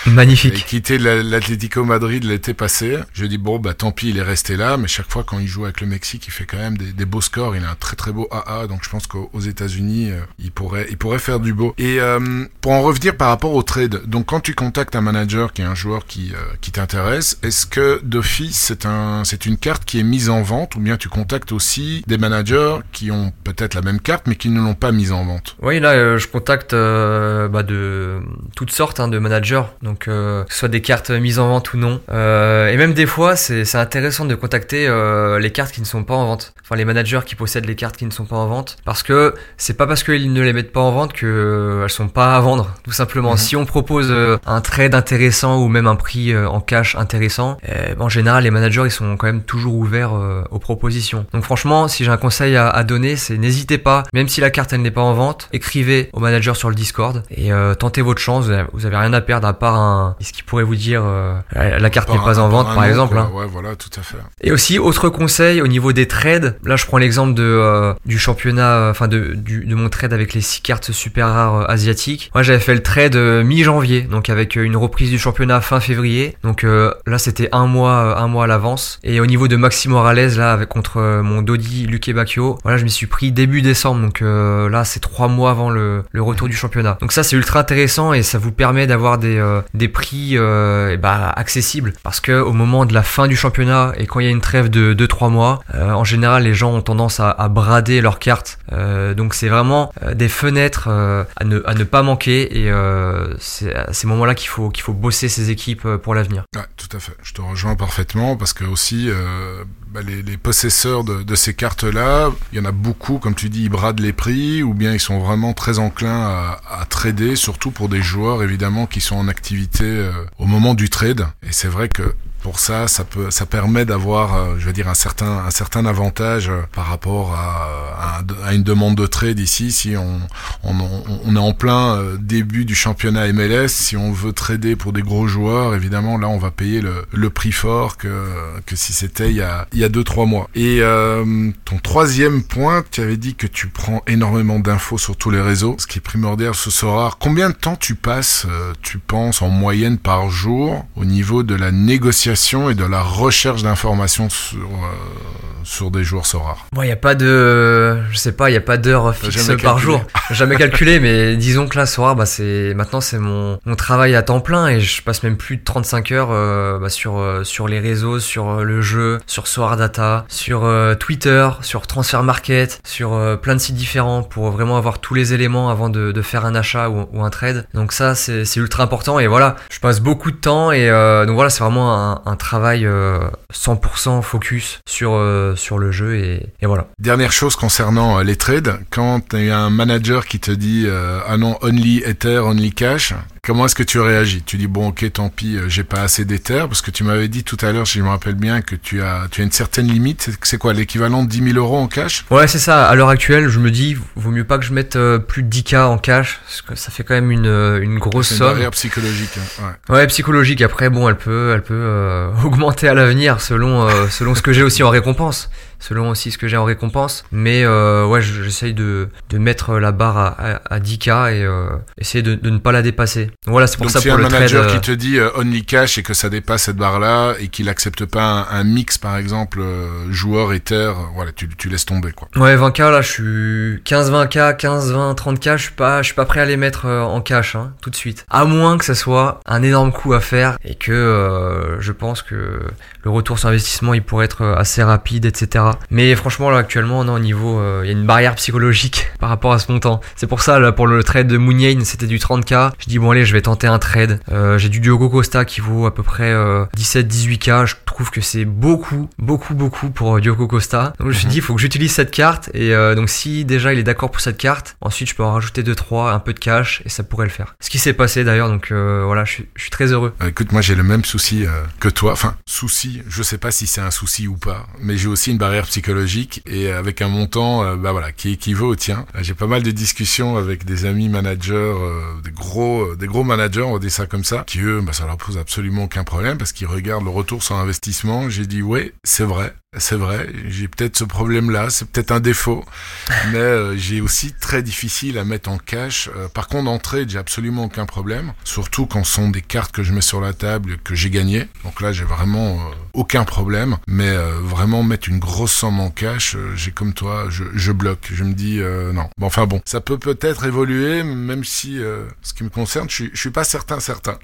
et Magnifique. quitter la- l'Atlético Madrid l'été passé. Je dis bon bah tant pis, il est resté là, mais chaque fois quand il joue avec le Mexique, il fait quand même des, des beaux scores. Il a un très très beau AA, donc je pense qu'aux aux États-Unis, euh, il pourrait il pourrait faire du beau. Et pour en revenir par rapport au trade, donc quand tu contactes un manager qui est un joueur qui qui t'intéresse, est-ce que c'est un c'est une carte qui est mise en vente ou bien tu contactes aussi des managers qui ont peut-être la même carte mais qui ne l'ont pas mise en vente Oui, là, euh, je contacte euh, bah, de toutes sortes hein, de managers, donc euh, que ce soit des cartes mises en vente ou non. Et même des fois, c'est c'est intéressant de contacter les cartes qui ne sont pas en vente. Enfin, les managers qui possèdent les cartes qui ne sont pas en vente, parce que c'est pas parce qu'ils ne les mettent pas en vente que elles sont pas à vendre, tout simplement. Mhm. Si on propose un trade intéressant ou même un prix en cash intéressant, eh, ben, en général, les managers ils sont quand même toujours ouverts euh, aux propositions. Donc franchement, si j'ai un conseil à, à donner, c'est n'hésitez pas, même si la carte elle n'est pas en vente, écrivez au manager sur le Discord et euh, tentez votre chance. Vous avez, vous avez rien à perdre à part un, ce qui pourrait vous dire euh, la, carte n'est pas en vente, par exemple. hein. Ouais, voilà, tout à fait. Et aussi, autre conseil au niveau des trades. Là, je prends l'exemple de du championnat, enfin de de mon trade avec les six cartes super rares asiatiques. Moi, j'avais fait le trade mi-janvier, donc avec une reprise du championnat fin février. Donc là, c'était un mois un mois à l'avance. Et au niveau de Maxime Morales, là, avec, contre mon Dodi Luque Bacchio, voilà, je m'y suis pris début décembre. Donc là, c'est trois mois avant le, retour du championnat. Donc ça, c'est ultra intéressant et ça vous permet d'avoir des, des prix bah, accessibles. Parce que au moment de la fin du championnat et quand il y a une trêve de 2-3 mois, en général, les gens ont tendance à, brader leurs cartes. donc c'est vraiment des fenêtres à, ne, à ne pas manquer et c'est à ces moments-là qu'il faut, qu'il faut bosser ses équipes pour l'avenir. Tout à fait. Je te rejoins parfaitement parce que aussi euh, bah, les, possesseurs de, ces cartes-là, il y en a beaucoup, comme tu dis, ils bradent les prix ou bien ils sont vraiment très enclins à, à trader, surtout pour des joueurs évidemment qui sont en activité euh, au moment du trade. Et c'est vrai que pour ça, ça peut, ça permet d'avoir, euh, je veux dire, un certain, un certain avantage euh, par rapport à, à, une demande de trade ici. Si on, on, on est en plein euh, début du championnat MLS, si on veut trader pour des gros joueurs, évidemment, là, on va payer le, le prix fort que, que si c'était il y a, il y a deux, trois mois. Et ton troisième point, tu avais dit que tu prends énormément d'infos sur tous les réseaux, ce qui est primordial ce soir. Combien de temps tu passes, tu penses, en moyenne par jour au niveau de la négociation et de la recherche d'informations sur, euh, sur des joueurs rares Bon, il n'y a pas de, je sais pas, il n'y a pas d'heure fixe par jour. Jamais calculé, mais disons que là, soir, bah, c'est, maintenant, c'est mon, mon travail à temps plein et je passe même plus de 35 heures euh, bah, sur, euh, sur les réseaux, sur le jeu, sur Soar Data, sur Twitter, sur Transfer Market, sur plein de sites différents pour vraiment avoir tous les éléments avant de, de faire un achat ou, ou, un trade. Donc ça, c'est, c'est ultra important et voilà, je passe beaucoup de temps et donc voilà, c'est vraiment un, un travail 100% euh, focus sur, euh, sur le jeu et, et, voilà. Dernière chose concernant euh, les trades, quand il y a un manager qui te dit ah non, only Ether, only cash, Comment est-ce que tu réagis? Tu dis bon ok tant pis j'ai pas assez d'Ether parce que tu m'avais dit tout à l'heure si je me rappelle bien que tu as tu as une certaine limite c'est quoi l'équivalent de 10 000 euros en cash? Ouais c'est ça à l'heure actuelle je me dis vaut mieux pas que je mette plus de 10k en cash parce que ça fait quand même une, une grosse somme. Une psychologique. Hein, ouais. ouais. psychologique après bon elle peut elle peut euh, augmenter à l'avenir selon, euh, selon ce que j'ai aussi en récompense selon aussi ce que j'ai en récompense. Mais euh, ouais, j'essaye de, de mettre la barre à, à, 10K et euh, essayer de, de, ne pas la dépasser. Donc voilà, c'est pour ça pour un manager qui te dit euh, only cash et que ça dépasse cette barre-là et qu'il accepte pas un, mix, par exemple, euh, joueur Ether, voilà, tu, tu laisses tomber quoi. Ouais, 20K là, je suis 15-20K, 15-20, 30K, je suis pas, je suis pas prêt à les mettre en cash hein, tout de suite. À moins que ça soit un énorme coup à faire et que je pense que le retour sur investissement il pourrait être assez rapide, etc. Mais franchement, là, actuellement, non, au niveau, euh, il y a une barrière psychologique par rapport à ce montant. C'est pour ça, là, pour le trade de Mouniain, c'était du 30k. Je dis, bon, allez, je vais tenter un trade. Euh, j'ai du Diogo Costa qui vaut à peu près 17-18k. Euh, je trouve que c'est beaucoup, beaucoup, beaucoup pour Diogo Costa. Donc, je me suis mhm. dit, il faut que j'utilise cette carte. Et donc, si déjà il est d'accord pour cette carte, ensuite, je peux en rajouter 2-3, un peu de cash, et ça pourrait le faire. Ce qui s'est passé d'ailleurs, donc voilà, je suis, je suis très heureux. écoute, moi, j'ai le même souci que toi. Enfin, souci, je sais pas si c'est un souci ou pas, mais j'ai aussi une barrière psychologique et avec un montant euh, bah voilà qui équivaut au tien. J'ai pas mal de discussions avec des amis managers, euh, des gros euh, des gros managers, on va ça comme ça, qui eux bah, ça leur pose absolument aucun problème parce qu'ils regardent le retour sur investissement. J'ai dit ouais, c'est vrai, c'est vrai, j'ai peut-être ce problème-là, c'est peut-être un défaut, mais euh, j'ai aussi très difficile à mettre en cash. Euh, par contre, en trade, j'ai absolument aucun problème, surtout quand ce sont des cartes que je mets sur la table que j'ai gagnées. Donc là, j'ai vraiment euh, aucun problème, mais vraiment mettre une grosse somme en cash, j'ai comme toi, je, je, bloque. Je me dis non. Bon, enfin bon, ça peut peut-être évoluer, même si ce qui me concerne, je, je suis pas certain, certain.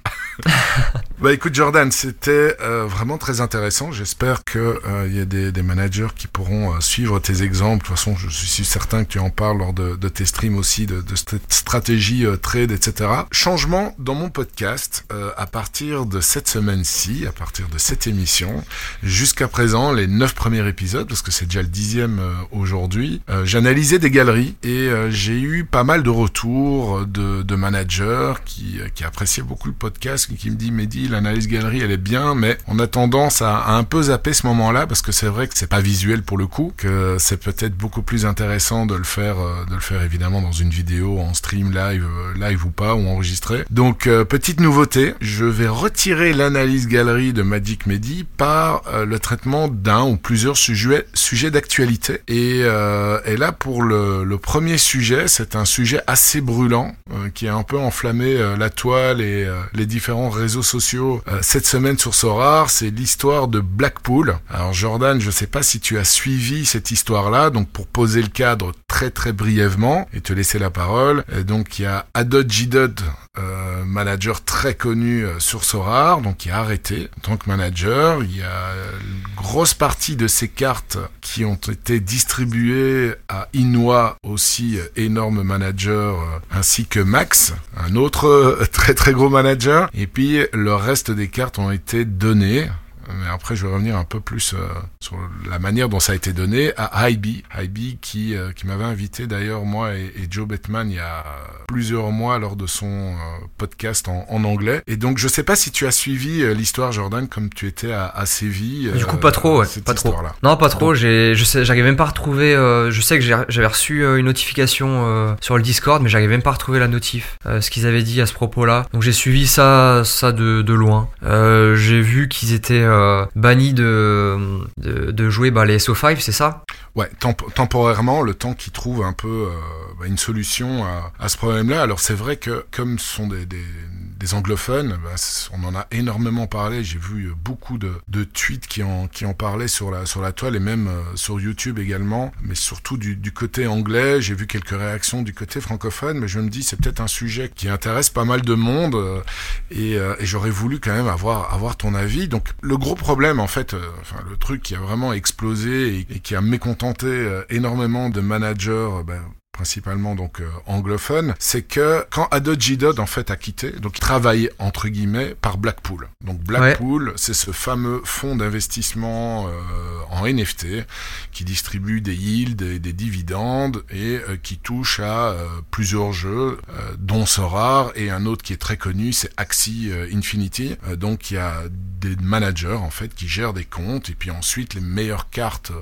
bah écoute, Jordan, c'était vraiment très intéressant. J'espère que il y a des des, managers qui pourront euh, suivre tes exemples. De toute façon, je suis certain que tu en parles lors de, tes streams aussi, de, de cette stratégie euh, trade, etc. Changement dans mon podcast euh, à partir de cette semaine-ci, à partir de cette émission, jusqu'à présent, les neuf premiers épisodes, parce que c'est déjà le dixième aujourd'hui, j'analysais des galeries et j'ai eu pas mal de retours de, de managers qui, qui appréciaient beaucoup le podcast, qui me dit Mehdi, l'analyse galerie, elle est bien, mais on a tendance à, à un peu zapper ce moment-là parce que c'est vrai que c'est pas visuel pour le coup, que c'est peut-être beaucoup plus intéressant de le faire, euh, de le faire évidemment dans une vidéo en stream live, euh, live ou pas, ou enregistré. Donc euh, petite nouveauté, je vais retirer l'analyse galerie de Magic Medi par le traitement d'un ou plusieurs sujets, sujets d'actualité. Et, et là pour le, le premier sujet, c'est un sujet assez brûlant qui a un peu enflammé la toile et les différents réseaux sociaux cette semaine sur Sorar. C'est l'histoire de Blackpool. Alors Jordan, je sais pas si tu as suivi cette histoire-là, donc pour poser le cadre très très brièvement et te laisser la parole. donc il y a Adot Jidod, euh, manager très connu euh, sur Sorar, donc qui a arrêté en tant que manager. Il y a une grosse partie de ces cartes qui ont été distribuées à Inwa, aussi euh, énorme manager, ainsi que Max, un autre très très gros manager. Et puis le reste des cartes ont été données mais après, je vais revenir un peu plus euh, sur la manière dont ça a été donné à Hybe. Hybe qui, euh, qui m'avait invité d'ailleurs, moi et, Joe Bettman, il y a plusieurs mois lors de son euh, podcast en, en, anglais. Et donc, je sais pas si tu as suivi l'histoire, Jordan, comme tu étais à, à Séville. Du coup, pas trop, ouais, pas trop. Non, pas trop. J'ai, je sais, j'arrive même pas à retrouver. je sais que j'avais reçu une notification sur le Discord, mais j'arrive même pas à retrouver la notif, ce qu'ils avaient dit à ce propos-là. Donc, j'ai suivi ça, ça de, de loin. j'ai vu qu'ils étaient euh, banni de, de, jouer bah, les SO5, c'est ça? Ouais, temporairement, le temps qu'ils trouvent un peu euh, bah, une solution à, ce problème-là. Alors c'est vrai que comme ce sont des, des anglophones, bah, on en a énormément parlé. J'ai vu beaucoup de, tweets qui en, qui en parlaient sur la, toile et même euh, sur YouTube également, mais surtout du, côté anglais. J'ai vu quelques réactions du côté francophone, mais je me dis c'est peut-être un sujet qui intéresse pas mal de monde et, et j'aurais voulu quand même avoir, ton avis. Donc le gros problème, en fait, euh, enfin, le truc qui a vraiment explosé et, qui a mécontenté euh, énormément de managers, euh, ben, principalement donc euh, anglophone, c'est que quand Adobe Dodd en fait a quitté, donc il travaille entre guillemets par Blackpool. Donc Blackpool, c'est ce fameux fonds d'investissement euh, en NFT qui distribue des yields et des dividendes et euh, qui touche à plusieurs jeux, dont Sorar et un autre qui est très connu, c'est Axie Infinity. donc il y a des managers en fait qui gèrent des comptes et puis ensuite les meilleures cartes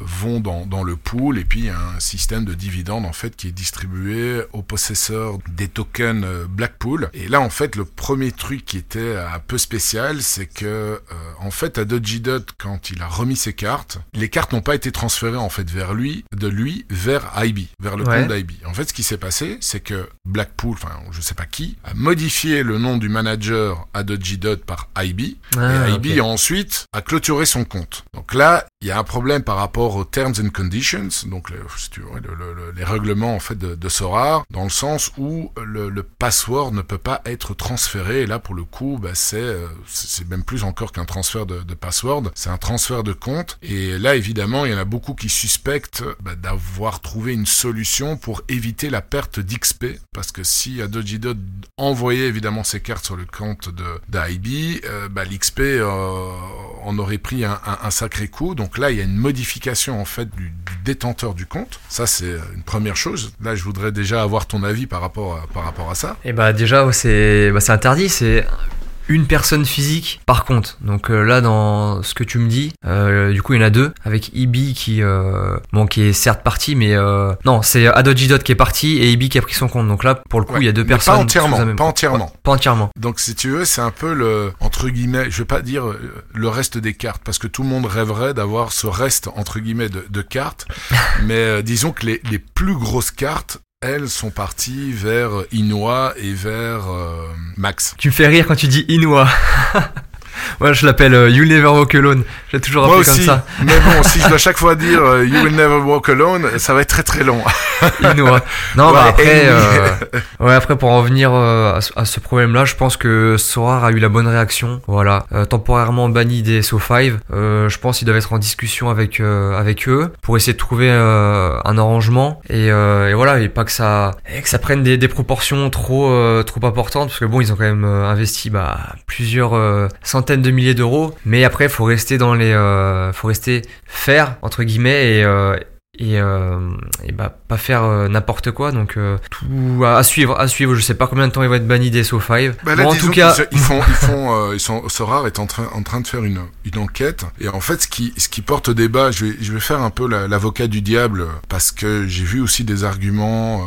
vont dans, dans le pool et puis il y a un système de dividendes en fait qui est distribué aux possesseurs des tokens euh, Blackpool. Et là en fait le premier truc qui était un peu spécial c'est que euh, en fait à Dodot quand il a remis ses cartes, les cartes n'ont pas été transférées en fait vers lui, de lui vers IB, vers le compte d'IB. En fait ce qui s'est passé c'est que Blackpool, enfin je sais pas qui, a modifié le nom du manager à Dodot par IB ah, et IB ensuite a clôturé son compte. Donc là il y a un problème par rapport aux terms and conditions, donc les, règlements en fait de, de Sorar, dans le sens où le, password ne peut pas être transféré. Et là, pour le coup, bah, c'est euh, c'est même plus encore qu'un transfert de, password, c'est un transfert de compte. Et là, évidemment, il y en a beaucoup qui suspectent bah, d'avoir trouvé une solution pour éviter la perte d'XP, parce que si Adogidot envoyait évidemment ses cartes sur le compte d'IB, euh, bah, l'XP euh, en aurait pris un sacré coup. Donc là, il y a une modification en fait du, détenteur du compte. Ça c'est une première chose. Là je voudrais déjà avoir ton avis par rapport à, ça. Et eh bah déjà c'est c'est interdit, c'est une personne physique par contre. Donc euh, là dans ce que tu me dis, euh, du coup il y en a deux avec Ibi qui euh, bon qui est certes parti mais non c'est Adodjidot qui est parti et Ibi qui a pris son compte. Donc là pour le coup il y a deux personnes. Pas entièrement. Pas entièrement. pas entièrement. Donc si tu veux c'est un peu le entre guillemets je vais pas dire le reste des cartes parce que tout le monde rêverait d'avoir ce reste entre guillemets de, de cartes mais disons que les, les plus grosses cartes elles sont parties vers Inoa et vers euh, Max. Tu me fais rire quand tu dis Inoa. Moi, je l'appelle euh, You Never Walk Alone. Je l'ai toujours appelé comme ça. Mais bon, si je dois chaque fois dire euh, You Will Never Walk Alone, ça va être très très long. non, bah après, euh, ouais, après pour en revenir à, ce problème-là, je pense que Sorar a eu la bonne réaction. Voilà, temporairement banni des SO5. je pense qu'ils doivent être en discussion avec avec eux pour essayer de trouver un arrangement et, et, voilà, et pas que ça que ça prenne des, des proportions trop trop importantes parce que bon, ils ont quand même investi bah, plusieurs centaines de milliers d'euros. Mais après, faut rester dans les, euh, faut rester faire entre guillemets et, euh, et, et bah pas faire n'importe quoi. Donc tout à suivre, à suivre. Je sais pas combien de temps il va être banni des SO5. Bah en tout cas, ils, font, ils font, ils sont, Sorar est en train, en train de faire une, une enquête et en fait ce qui, ce qui porte débat, je vais, je vais faire un peu l'avocat du diable parce que j'ai vu aussi des arguments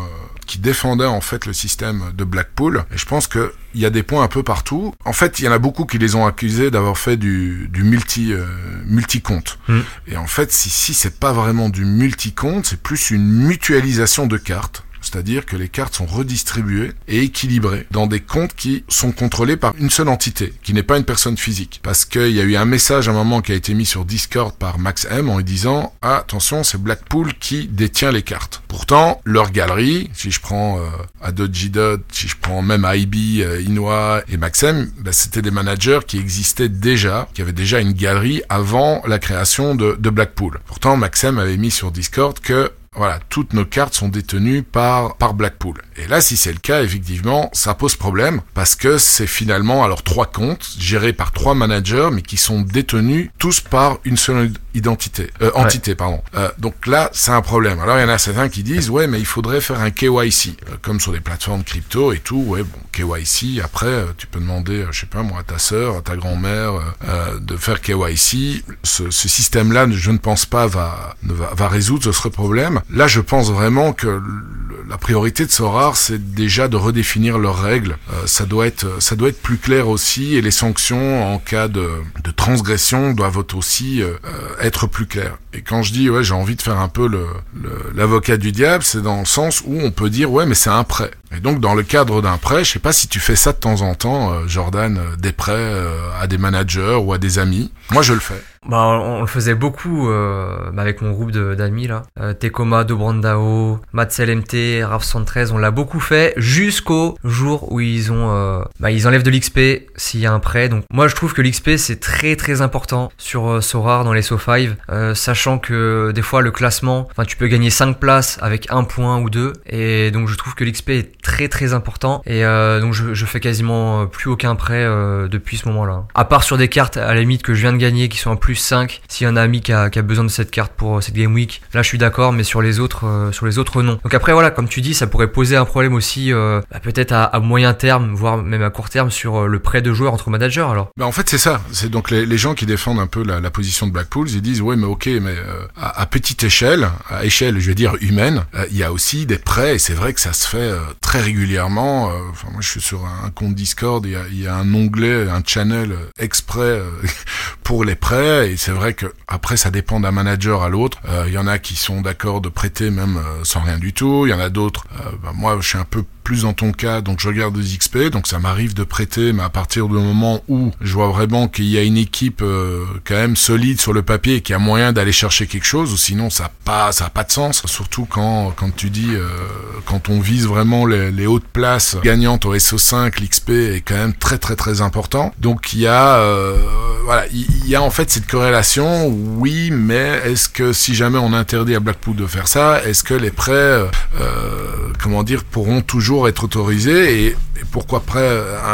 qui défendait en fait le système de Blackpool. Et je pense qu'il y a des points un peu partout. En fait, il y en a beaucoup qui les ont accusés d'avoir fait du, du multi euh, multi-compte. Hmm. Et en fait, si, si c'est pas vraiment du multi-compte, c'est plus une mutualisation de cartes c'est-à-dire que les cartes sont redistribuées et équilibrées dans des comptes qui sont contrôlés par une seule entité, qui n'est pas une personne physique. Parce qu'il y a eu un message à un moment qui a été mis sur Discord par Max M en lui disant ah, attention, c'est Blackpool qui détient les cartes. Pourtant, leur galerie, si je prends euh, Adoji Dot, si je prends même IB, euh, Inoa et Maxem, bah, c'était des managers qui existaient déjà, qui avaient déjà une galerie avant la création de, de Blackpool. Pourtant, Maxem avait mis sur Discord que voilà, toutes nos cartes sont détenues par, par Blackpool. Et là, si c'est le cas, effectivement, ça pose problème parce que c'est finalement alors trois comptes gérés par trois managers, mais qui sont détenus tous par une seule identité, euh, entité, pardon. Euh, donc là, c'est un problème. Alors il y en a certains qui disent ouais, mais il faudrait faire un KYC, euh, comme sur les plateformes crypto et tout. Ouais, bon, KYC. Après, euh, tu peux demander, je sais pas moi, à ta sœur, à ta grand-mère, de faire KYC. Ce, ce système-là, je ne pense pas va, va, va résoudre ce problème. Là, je pense vraiment que la priorité de Sorar, c'est déjà de redéfinir leurs règles. Euh, ça doit être, ça doit être plus clair aussi, et les sanctions en cas de, de transgression doivent aussi euh, être plus claires. Et quand je dis ouais, j'ai envie de faire un peu le, l'avocat du diable, c'est dans le sens où on peut dire ouais, mais c'est un prêt. Et donc dans le cadre d'un prêt, je sais pas si tu fais ça de temps en temps, euh, Jordan, des prêts à des managers ou à des amis. Moi, je le fais. Bah, on, le faisait beaucoup euh, bah, avec mon groupe d'amis là. Euh, Tekoma, Dobrandao, Matsel MT, RAF 113, on l'a beaucoup fait jusqu'au jour où ils ont, euh, bah, ils enlèvent de l'XP s'il y a un prêt. Donc moi je trouve que l'XP c'est très très important sur euh, Sorar dans les So5, euh, sachant que des fois le classement, enfin tu peux gagner 5 places avec un point ou deux, et donc je trouve que l'XP est très très important. Et donc je, je fais quasiment plus aucun prêt depuis ce moment-là. À part sur des cartes à la limite que je viens de gagner qui sont en plus 5 s'il y a un ami qui a, qui a, besoin de cette carte pour euh, cette Game Week. Là, je suis d'accord, mais sur les autres, euh, sur les autres, non. Donc après, voilà, comme tu dis, ça pourrait poser un problème aussi, euh, bah, peut-être à, à, moyen terme, voire même à court terme, sur le prêt de joueurs entre managers. Alors. Bah en fait, c'est ça. C'est donc les, les, gens qui défendent un peu la, la position de Blackpool, ils disent ouais, mais ok, mais à, à, petite échelle, à échelle, je veux dire humaine, il y a aussi des prêts et c'est vrai que ça se fait très régulièrement. Enfin, moi, je suis sur un, compte Discord, il y a, il y a un onglet, un channel exprès pour les prêts et c'est vrai que après ça dépend d'un manager à l'autre. Il euh, y en a qui sont d'accord de prêter même euh, sans rien du tout. Il y en a d'autres. Euh, bah, moi, je suis un peu plus dans ton cas, donc je regarde des XP, donc ça m'arrive de prêter, mais à partir du moment où je vois vraiment qu'il y a une équipe quand même solide sur le papier et qu'il y a moyen d'aller chercher quelque chose, ou sinon ça pas ça a pas de sens. Surtout quand quand tu dis quand on vise vraiment les, les, hautes places gagnantes au SO5, l'XP est quand même très très très important. Donc il y a voilà, il y a en fait cette corrélation, oui, mais est-ce que si jamais on interdit à Blackpool de faire ça, est-ce que les prêts, euh, comment dire, pourront toujours être autorisés et, pourquoi prêt,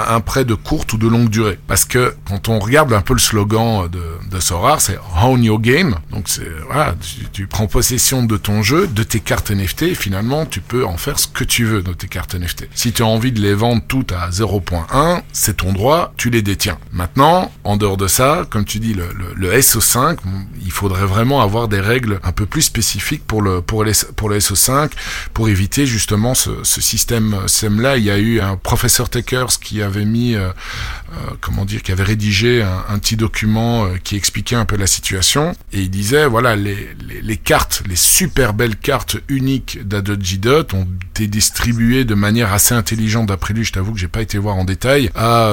un, prêt de courte ou de longue durée Parce que quand on regarde un peu le slogan de, de Sorar, c'est Own Your Game, donc voilà, tu, prends possession de ton jeu, de tes cartes NFT, et finalement tu peux en faire ce que tu veux de tes cartes NFT. Si tu as envie de les vendre toutes à 0.1, c'est ton droit, tu les détiens. Maintenant, en dehors de ça, comme tu dis, le, le, SO5, il faudrait vraiment avoir des règles un peu plus spécifiques pour le, pour les, pour le SO5, pour éviter justement ce système, là Il y a eu un professeur Takers qui avait mis, euh, euh, comment dire, qui avait rédigé un, petit document euh, qui expliquait un peu la situation, et il disait, voilà, les, cartes, les super belles cartes uniques d'Adobe Dot ont été distribuées de manière assez intelligente, d'après lui, je t'avoue que j'ai pas été voir en détail, à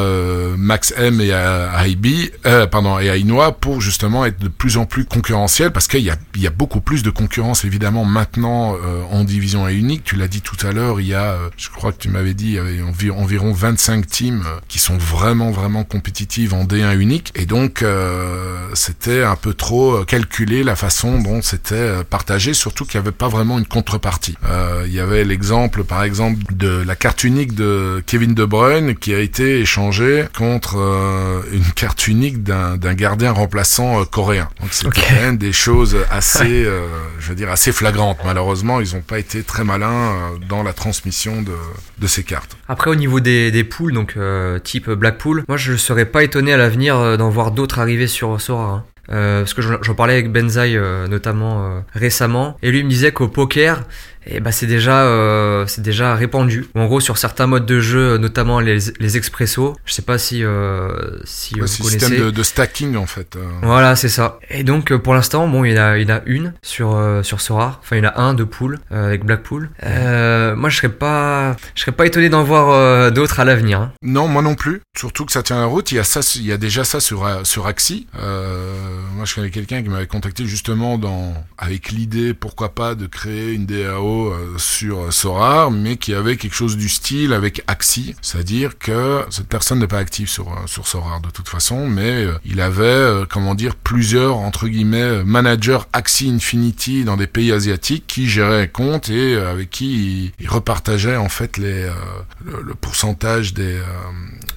Max M et à, IB, pardon, et à Inoa pour justement être de plus en plus concurrentiel parce qu'il y a, beaucoup plus de concurrence évidemment maintenant euh, en division A unique. Tu l'as dit tout à l'heure, il y a, euh, je crois que tu m'avais dit, il y avait envi- environ 25 teams euh, qui sont vraiment vraiment compétitives en D1 unique et donc euh, c'était un peu trop euh, calculé la façon dont c'était euh, partagé, surtout qu'il n'y avait pas vraiment une contrepartie. Euh, il y avait l'exemple par exemple de la carte unique de Kevin De Bruyne qui a été échangée contre euh, une carte unique d'un gardien remplaçant coréen. Donc c'était Ok. quand même des choses assez, je veux dire, assez flagrantes. Malheureusement, ils n'ont pas été très malins dans la transmission de, de ces cartes. Après, au niveau des, poules, donc euh, type Blackpool, moi je serais pas étonné à l'avenir euh, d'en voir d'autres arriver sur Sora. hein. Euh, parce que j'en parlais avec Benzaï euh, notamment récemment, et lui me disait qu'au poker, eh ben, c'est déjà, euh, c'est déjà répandu. En gros, sur certains modes de jeu, notamment les, les expressos, je sais pas si, euh, si Ouais, vous connaissez. système de, de stacking en fait. euh. Voilà, c'est ça. Et donc euh, pour l'instant, bon, il y en a, il y en a une sur euh, sur Sora. Enfin, il y en a un de pool avec Blackpool. Moi, je serais pas, je serais pas étonné d'en voir d'autres à l'avenir. hein. Non, moi non plus. Surtout que ça tient la route. Il y a ça, il y a déjà ça sur sur Axie. Moi, je connais quelqu'un qui m'avait contacté justement dans avec l'idée, pourquoi pas, de créer une DAO euh, sur euh, Sorare, mais qui avait quelque chose du style avec Axie, c'est-à-dire que cette personne n'est pas active sur euh, sur Sorare de toute façon, mais il avait, comment dire, plusieurs entre guillemets managers Axie Infinity dans des pays asiatiques qui géraient un compte et avec qui il, repartageait en fait les le, pourcentage des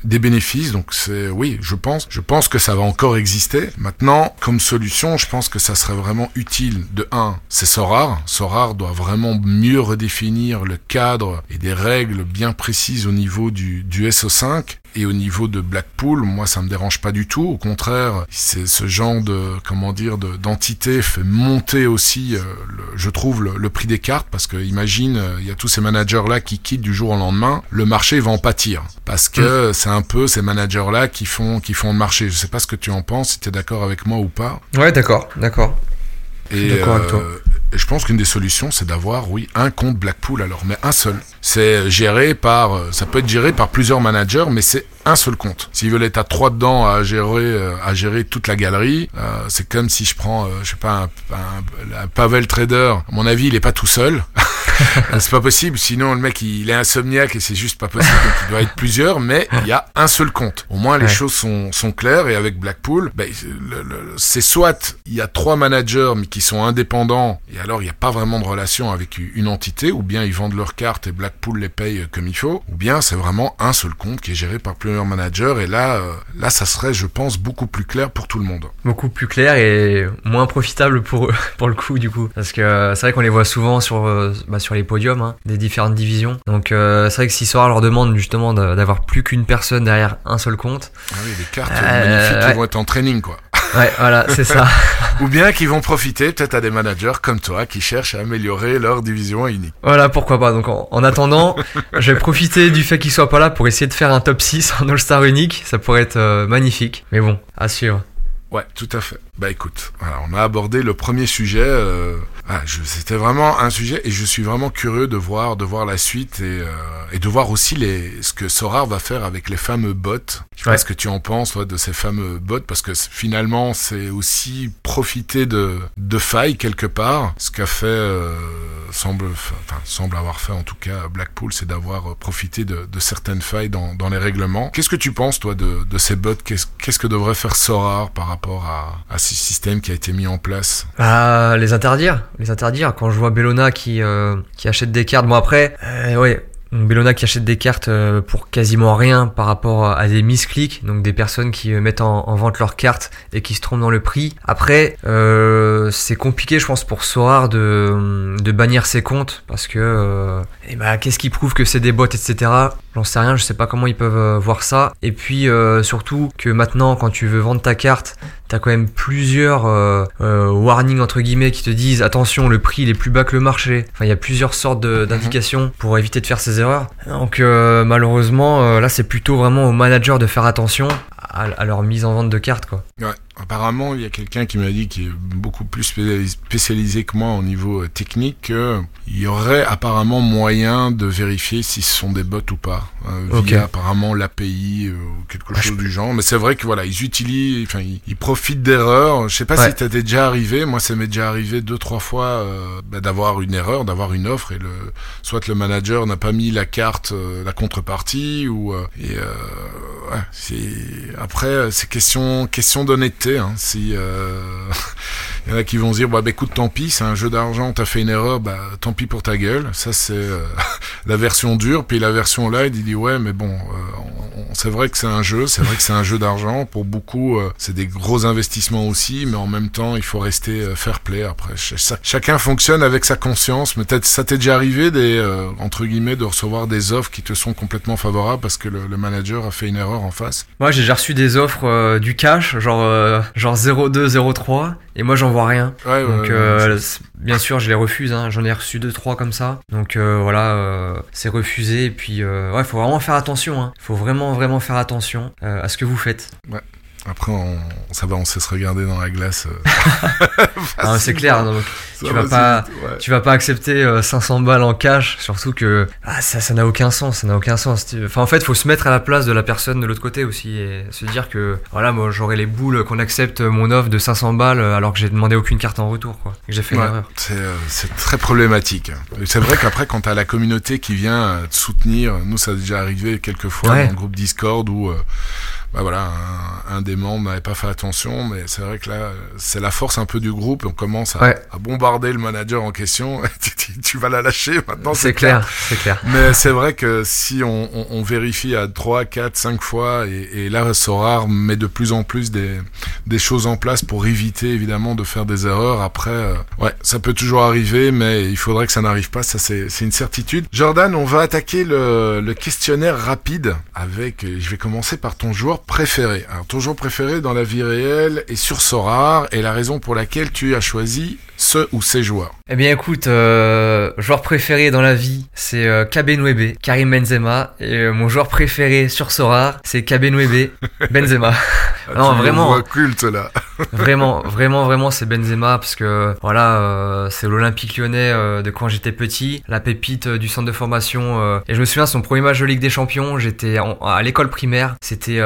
des bénéfices. Donc c'est oui, je pense, je pense que ça va encore exister. Maintenant, comme solution, je pense que ça serait vraiment utile. De un, c'est Sorar. Sorar doit vraiment mieux redéfinir le cadre et des règles bien précises au niveau du, du SO5. Et au niveau de Blackpool, moi ça me dérange pas du tout. Au contraire, c'est ce genre de comment dire de- d'entité fait monter aussi, euh, le- je trouve le, le prix des cartes parce que imagine euh, il y a tous ces managers là qui quittent du jour au lendemain, le marché va en pâtir parce que c'est un peu ces managers là qui font qui font le marché. Je sais pas ce que tu en penses, si tu es d'accord avec moi ou pas. Ouais, d'accord, d'accord. Et, d'accord avec toi. et je pense qu'une des solutions, c'est d'avoir, oui, un compte Blackpool alors, mais un seul. C'est géré par, euh, ça peut être géré par plusieurs managers, mais c'est un seul compte. S'ils veulent être à trois dedans à gérer, euh, à gérer toute la galerie, euh, c'est comme si je prends, euh, je sais pas, un, un- un Pavel Trader. À mon avis, il est pas tout seul. c'est pas possible. Sinon, le mec, il est insomniaque et c'est juste pas possible. Donc, il doit être plusieurs, mais il y a un seul compte. Au moins, les Ouais. choses sont, sont claires. Et avec Blackpool, le- c'est soit il y a trois managers, mais qui sont indépendants, et alors il n'y a pas vraiment de relation avec une entité, ou bien ils vendent leurs cartes et Blackpool les paye comme il faut, ou bien c'est vraiment un seul compte qui est géré par plusieurs managers. Et là, euh, là, ça serait, je pense, beaucoup plus clair pour tout le monde. Beaucoup plus clair et moins profitable pour eux, pour le coup, du coup. Parce que euh, c'est vrai qu'on les voit souvent sur, euh, bah, sur les podiums hein, des différentes divisions. Donc euh, c'est vrai que si Sora leur demande justement d'avoir plus qu'une personne derrière un seul compte, Ah oui, des cartes Euh, magnifiques qui vont être en training, quoi. ouais, voilà, c'est ça. Ou bien qui vont profiter peut-être à des managers comme toi qui cherchent à améliorer leur division unique. Voilà, pourquoi pas. Donc en, en attendant, je vais profiter du fait qu'il soit pas là pour essayer de faire un top 6 en All-Star unique. Ça pourrait être euh, magnifique. Mais bon, à suivre. Ouais, tout à fait. Bah écoute, voilà, on a abordé le premier sujet. Euh, ah, C'était vraiment un sujet et je suis vraiment curieux de voir, de voir la suite et, euh, et de voir aussi les, ce que Sorar va faire avec les fameux bots. Je sais pas ce que tu en penses toi, de ces fameux bots parce que finalement c'est aussi profiter de, de failles quelque part. Ce qu'a fait euh, semble, enfin semble avoir fait en tout cas Blackpool, c'est d'avoir euh, profité de, de certaines failles dans, dans les règlements. Qu'est-ce que tu penses toi de, de ces bots? Qu'est-ce que devrait faire Sorar par rapport à, à ce système qui a été mis en place? Ah, les interdire, les interdire. Quand je vois Bellona qui euh, qui achète des cartes, bon après, euh, ouais, Bellona qui achète des cartes euh, pour quasiment rien par rapport à des misclics, donc des personnes qui mettent en, en vente leurs cartes et qui se trompent dans le prix. Après, c'est compliqué, je pense, pour Sorar de bannir ses comptes parce que, eh ben, qu'est-ce qui prouve que c'est des bots, etc. J'en sais rien, je sais pas comment ils peuvent voir ça. Et puis surtout que maintenant, quand tu veux vendre ta carte, t'as quand même plusieurs euh, euh, warnings entre guillemets qui te disent attention, le prix il est plus bas que le marché. Enfin, il y a plusieurs sortes de- d'indications pour éviter de faire ces erreurs. Donc euh, malheureusement, euh, là c'est plutôt vraiment aux managers de faire attention à, à leur mise en vente de cartes quoi. Ouais, apparemment, il y a quelqu'un qui m'a dit qui est beaucoup plus spécialisé que moi au niveau euh, technique qu'il y aurait apparemment moyen de vérifier si ce sont des bots ou pas euh, via apparemment l'API euh, ou quelque chose du genre. Mais c'est vrai que voilà, ils utilisent, enfin, ils, profitent d'erreurs. Je sais pas si t'es déjà arrivé. Moi, ça m'est déjà arrivé deux trois fois euh, bah, d'avoir une erreur, d'avoir une offre et le soit le manager n'a pas mis la carte, la contrepartie ou et ouais, c'est après c'est question question d'honnêteté. Hein, si il y en a qui vont se dire bah, bah écoute tant pis c'est un jeu d'argent t'as fait une erreur bah tant pis pour ta gueule. Ça c'est euh, la version dure. Puis la version light il dit ouais mais bon euh, c'est vrai que c'est un jeu c'est vrai que c'est un jeu d'argent. Pour beaucoup euh, c'est des gros investissements aussi mais en même temps il faut rester fair play après. Chacun fonctionne avec sa conscience mais peut-être ça t'est déjà arrivé des entre guillemets de recevoir des offres qui te sont complètement favorables parce que le, manager a fait une erreur en face? Moi j'ai déjà reçu des offres du cash genre genre 02 03 et moi j'en rien. Donc euh, bien sûr je les refuse, hein. j'en ai reçu deux trois comme ça. Donc euh, voilà, euh, c'est refusé. Et puis ouais, faut vraiment faire attention. Hein. Faut vraiment vraiment faire attention à ce que vous faites. Ouais. Après, on, ça va, on sait se regarder dans la glace. Euh, c'est clair. Donc, tu vas pas, tu vas pas accepter 500 euh, balles en cash, surtout que ah, ça, ça n'a aucun sens. Ça n'a aucun sens. Enfin, en fait, faut se mettre à la place de la personne de l'autre côté aussi et se dire que voilà, moi, j'aurais les boules qu'on accepte mon offre de 500 balles alors que j'ai demandé aucune carte en retour, quoi. Que j'ai fait une erreur. Euh, c'est très problématique. C'est vrai qu'après, quand t'as la communauté qui vient te soutenir, nous, ça a déjà arrivé quelques fois dans le groupe Discord où bah voilà, un, des membres n'avait pas fait attention, mais c'est vrai que là, c'est la force un peu du groupe. On commence à, à bombarder le manager en question. tu, vas la lâcher maintenant. C'est clair, c'est clair. Mais c'est vrai que si on, on, on, vérifie à 3, 4, 5 fois, et, et là, Sorar met de plus en plus des, des choses en place pour éviter évidemment de faire des erreurs. Après, euh, ouais, ça peut toujours arriver, mais il faudrait que ça n'arrive pas. Ça, c'est une certitude. Jordan, on va attaquer le, le questionnaire rapide avec. Je vais commencer par ton joueur préféré. Alors, ton joueur préféré dans la vie réelle est sur Sorar et la raison pour laquelle tu as choisi ce ou ces joueurs Eh bien écoute, euh, joueur préféré dans la vie, c'est euh, Kabenwebe, Karim Benzema. Et euh, mon joueur préféré sur Sorar, c'est Kabenwebe, Benzema. Ah, non, vraiment. culte là. vraiment, vraiment, vraiment, c'est Benzema parce que voilà, euh, c'est l'Olympique lyonnais de quand j'étais petit, la pépite du centre de formation. et je me souviens, son premier match de Ligue des Champions, j'étais à l'école primaire. C'était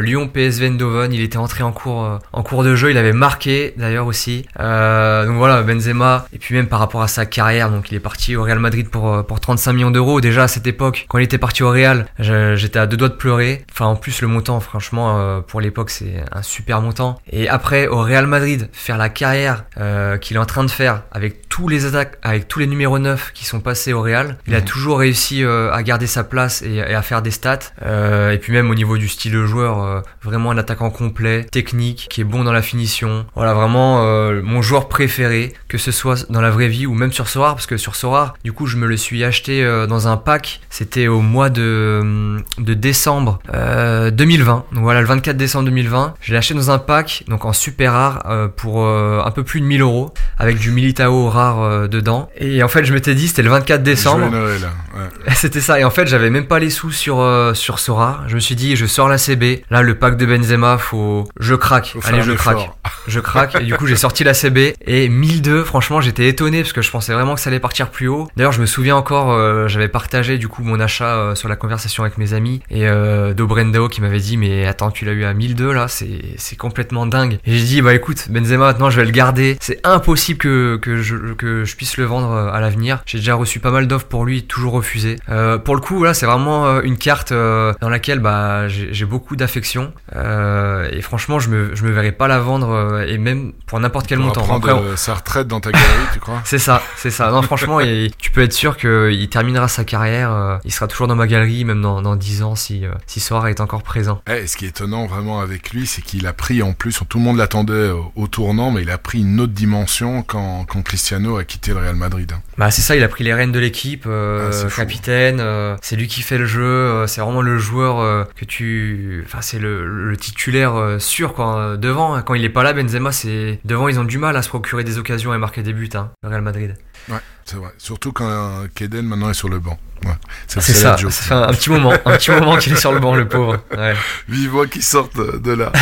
Lyon PSV Eindhoven. Il était entré en cours, en cours de jeu. Il avait marqué d'ailleurs aussi. donc voilà Benzema, et puis même par rapport à sa carrière, donc il est parti au Real Madrid pour, euh, pour 35 millions d'euros. Déjà à cette époque, quand il était parti au Real, j'étais à deux doigts de pleurer. Enfin, en plus, le montant, franchement, euh, pour l'époque, c'est un super montant. Et après, au Real Madrid, faire la carrière euh, qu'il est en train de faire avec tous les attaques, avec tous les numéros 9 qui sont passés au Real, il a toujours réussi à garder sa place et, à faire des stats. et puis même au niveau du style de joueur, vraiment un attaquant complet, technique, qui est bon dans la finition. Voilà, vraiment mon joueur préféré que ce soit dans la vraie vie ou même sur Sora, parce que sur Sora, du coup, je me le suis acheté euh, dans un pack. C'était au mois de, euh, de décembre 2020. Euh, donc voilà, le 24 décembre 2020. Je l'ai acheté dans un pack, donc en super rare, pour un peu plus de 1000 euros, avec du Militao rare dedans. Et en fait, je m'étais dit, c'était le 24 décembre. C'était ça. Et en fait, j'avais même pas les sous sur, sur Sora. Je me suis dit, je sors la CB. Là, le pack de Benzema, faut, je craque. Allez, je craque. Je craque. Et du coup, j'ai sorti la CB et 1000 franchement, j'étais étonné parce que je pensais vraiment que ça allait partir plus haut. D'ailleurs, je me souviens encore, euh, j'avais partagé du coup mon achat euh, sur la conversation avec mes amis et euh, Dobrendo qui m'avait dit mais attends, tu l'as eu à 1002 là, c'est complètement dingue. Et j'ai dit bah écoute, Benzema maintenant je vais le garder. C'est impossible que que je que je puisse le vendre euh, à l'avenir. J'ai déjà reçu pas mal d'offres pour lui, toujours refusé. pour le coup, là, c'est vraiment une carte dans laquelle bah j'ai beaucoup d'affection et franchement, je me je me verrais pas la vendre et même pour n'importe quel montant. Après, retraite dans ta galerie, tu crois C'est ça, c'est ça. Non, franchement, tu peux être sûr qu'il terminera sa carrière. Euh, il sera toujours dans ma galerie, même dans, dans 10 ans, si, euh, si Soir est encore présent. Eh, ce qui est étonnant vraiment avec lui, c'est qu'il a pris en plus, tout le monde l'attendait au, tournant, mais il a pris une autre dimension quand, quand Cristiano a quitté le Real Madrid. Hein. Bah, c'est ça, il a pris les rênes de l'équipe, euh, ah, capitaine. c'est lui qui fait le jeu. c'est vraiment le joueur que tu. Enfin, c'est le, le, titulaire sûr, quoi. Devant, quand il est pas là, Benzema, c'est devant, ils ont du mal à se procurer des occasions et marquer des buts, hein, Real Madrid. Ouais, c'est vrai. Surtout quand euh, Kaden maintenant est sur le banc. Ouais, c'est ça. Ça fait un, petit moment, un petit moment qu'il est sur le banc, le pauvre. Ouais. Vive-moi qu'il sorte de là.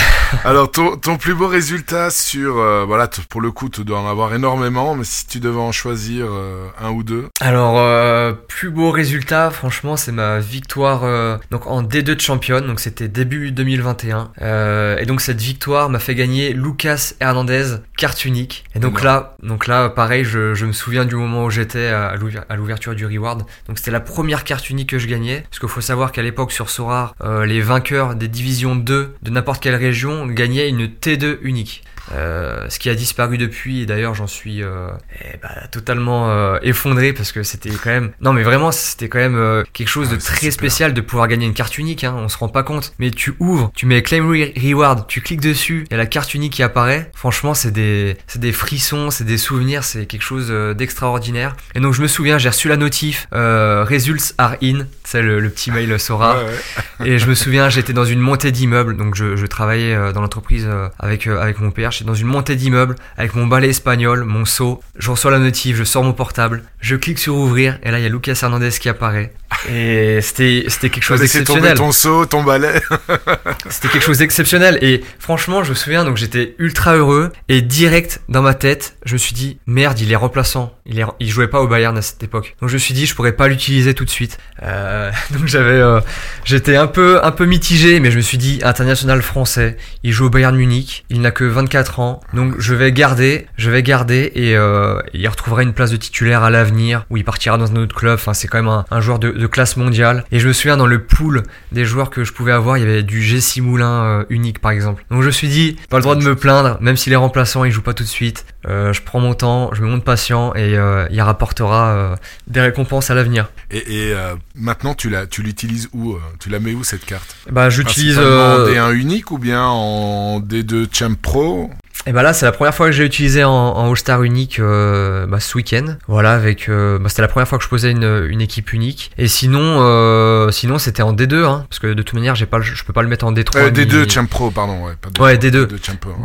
Alors, ton, ton plus beau résultat sur, euh, voilà, pour le coup, tu dois en avoir énormément, mais si tu devais en choisir euh, un ou deux. Alors, euh, plus beau résultat, franchement, c'est ma victoire donc en D2 de championne. Donc, c'était début 2021. et donc, cette victoire m'a fait gagner Lucas Hernandez, carte unique. Et donc là, donc là, pareil, je, je me souviens du moment où j'étais à l'ouverture du reward. Donc, c'était la première carte unique que je gagnais. Parce qu'il faut savoir qu'à l'époque sur Sorar, euh, les vainqueurs des divisions 2 de n'importe quelle région gagnaient une T2 unique. Euh, ce qui a disparu depuis et d'ailleurs j'en suis euh, eh bah, totalement euh, effondré parce que c'était quand même non mais vraiment c'était quand même euh, quelque chose de très spécial de pouvoir gagner une carte unique hein, on se rend pas compte. Mais tu ouvres tu mets claim reward tu cliques dessus et la carte unique qui apparaît. Franchement c'est des c'est des frissons c'est des souvenirs c'est quelque chose d'extraordinaire. Et donc je me souviens j'ai reçu la notif results are in. C'est le, le, petit mail Sora. Et je me souviens j'étais dans une montée d'immeubles donc je, je travaillais dans l'entreprise avec avec mon père dans une montée d'immeuble avec mon balai espagnol, mon seau. Je reçois la notif, je sors mon portable, je clique sur ouvrir et là il y a Lucas Hernandez qui apparaît. Et c'était c'était quelque chose d'exceptionnel. ton seau, ton balai. c'était quelque chose d'exceptionnel et franchement je me souviens donc j'étais ultra heureux et direct dans ma tête je me suis dit merde il est remplaçant, il est il jouait pas au Bayern à cette époque. Donc je me suis dit je pourrais pas l'utiliser tout de suite. Euh, donc j'avais euh, j'étais un peu un peu mitigé mais je me suis dit international français, il joue au Bayern Munich, il n'a que 24 ans donc je vais garder je vais garder et euh, il retrouvera une place de titulaire à l'avenir où il partira dans un autre club. Enfin c'est quand même un, un joueur de, de classe mondiale. Et je me souviens dans le pool des joueurs que je pouvais avoir, il y avait du Jessie Moulin euh, unique par exemple. Donc je me suis dit, pas le droit de me plaindre, même si les remplaçants ils jouent pas tout de suite. Euh, je prends mon temps, je me montre patient et il rapportera des récompenses à l'avenir. Et, maintenant tu la, tu l'utilises où Tu la mets où cette carte? Bah j'utilise en D1 unique ou bien en D2 Champ Pro? Et bah là, c'est la première fois que j'ai utilisé en, en All-Star unique euh, bah, ce week-end. Voilà, avec euh, bah, c'était la première fois que je posais une, une équipe unique. Et sinon, euh, sinon c'était en D2, hein, parce que de toute manière, j'ai pas, je peux pas le mettre en D3. Euh, D2 Champ Pro, pardon, ouais. Pas ouais, D2.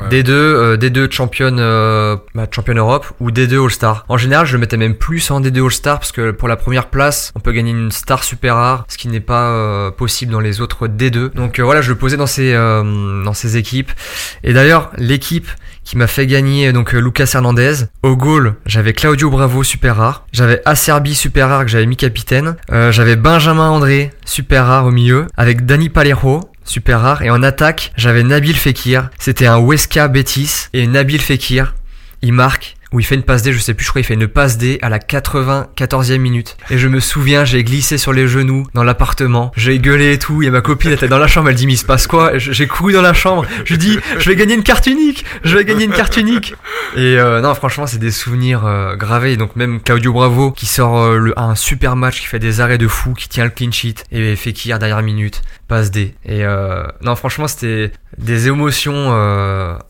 D2, D2, championne, bah, champion Europe ou D2 All-Star. En général, je le mettais même plus en D2 All-Star parce que pour la première place, on peut gagner une star super rare, ce qui n'est pas possible dans les autres D2. Donc voilà, je le posais dans ces dans ces équipes. Et d'ailleurs, l'équipe qui m'a fait gagner donc euh, Lucas Hernandez. Au goal, j'avais Claudio Bravo super rare, j'avais Acerbi super rare que j'avais mis capitaine, euh, j'avais Benjamin André super rare au milieu, avec Dani Palermo super rare et en attaque j'avais Nabil Fekir. C'était un Weska Betis et Nabil Fekir, il marque où il fait une passe D, je sais plus, je crois il fait une passe D à la 94e minute. Et je me souviens, j'ai glissé sur les genoux dans l'appartement, j'ai gueulé et tout, et ma copine était dans la chambre, elle dit mais il se passe quoi? J'ai couru dans la chambre, je dis je vais gagner une carte unique, je vais gagner une carte unique. Et euh, non, franchement, c'est des souvenirs euh, gravés. Donc même Claudio Bravo qui sort euh, le, un super match, qui fait des arrêts de fou, qui tient le clean sheet et fait Fekir dernière minute, passe D. Et non, franchement, c'était des émotions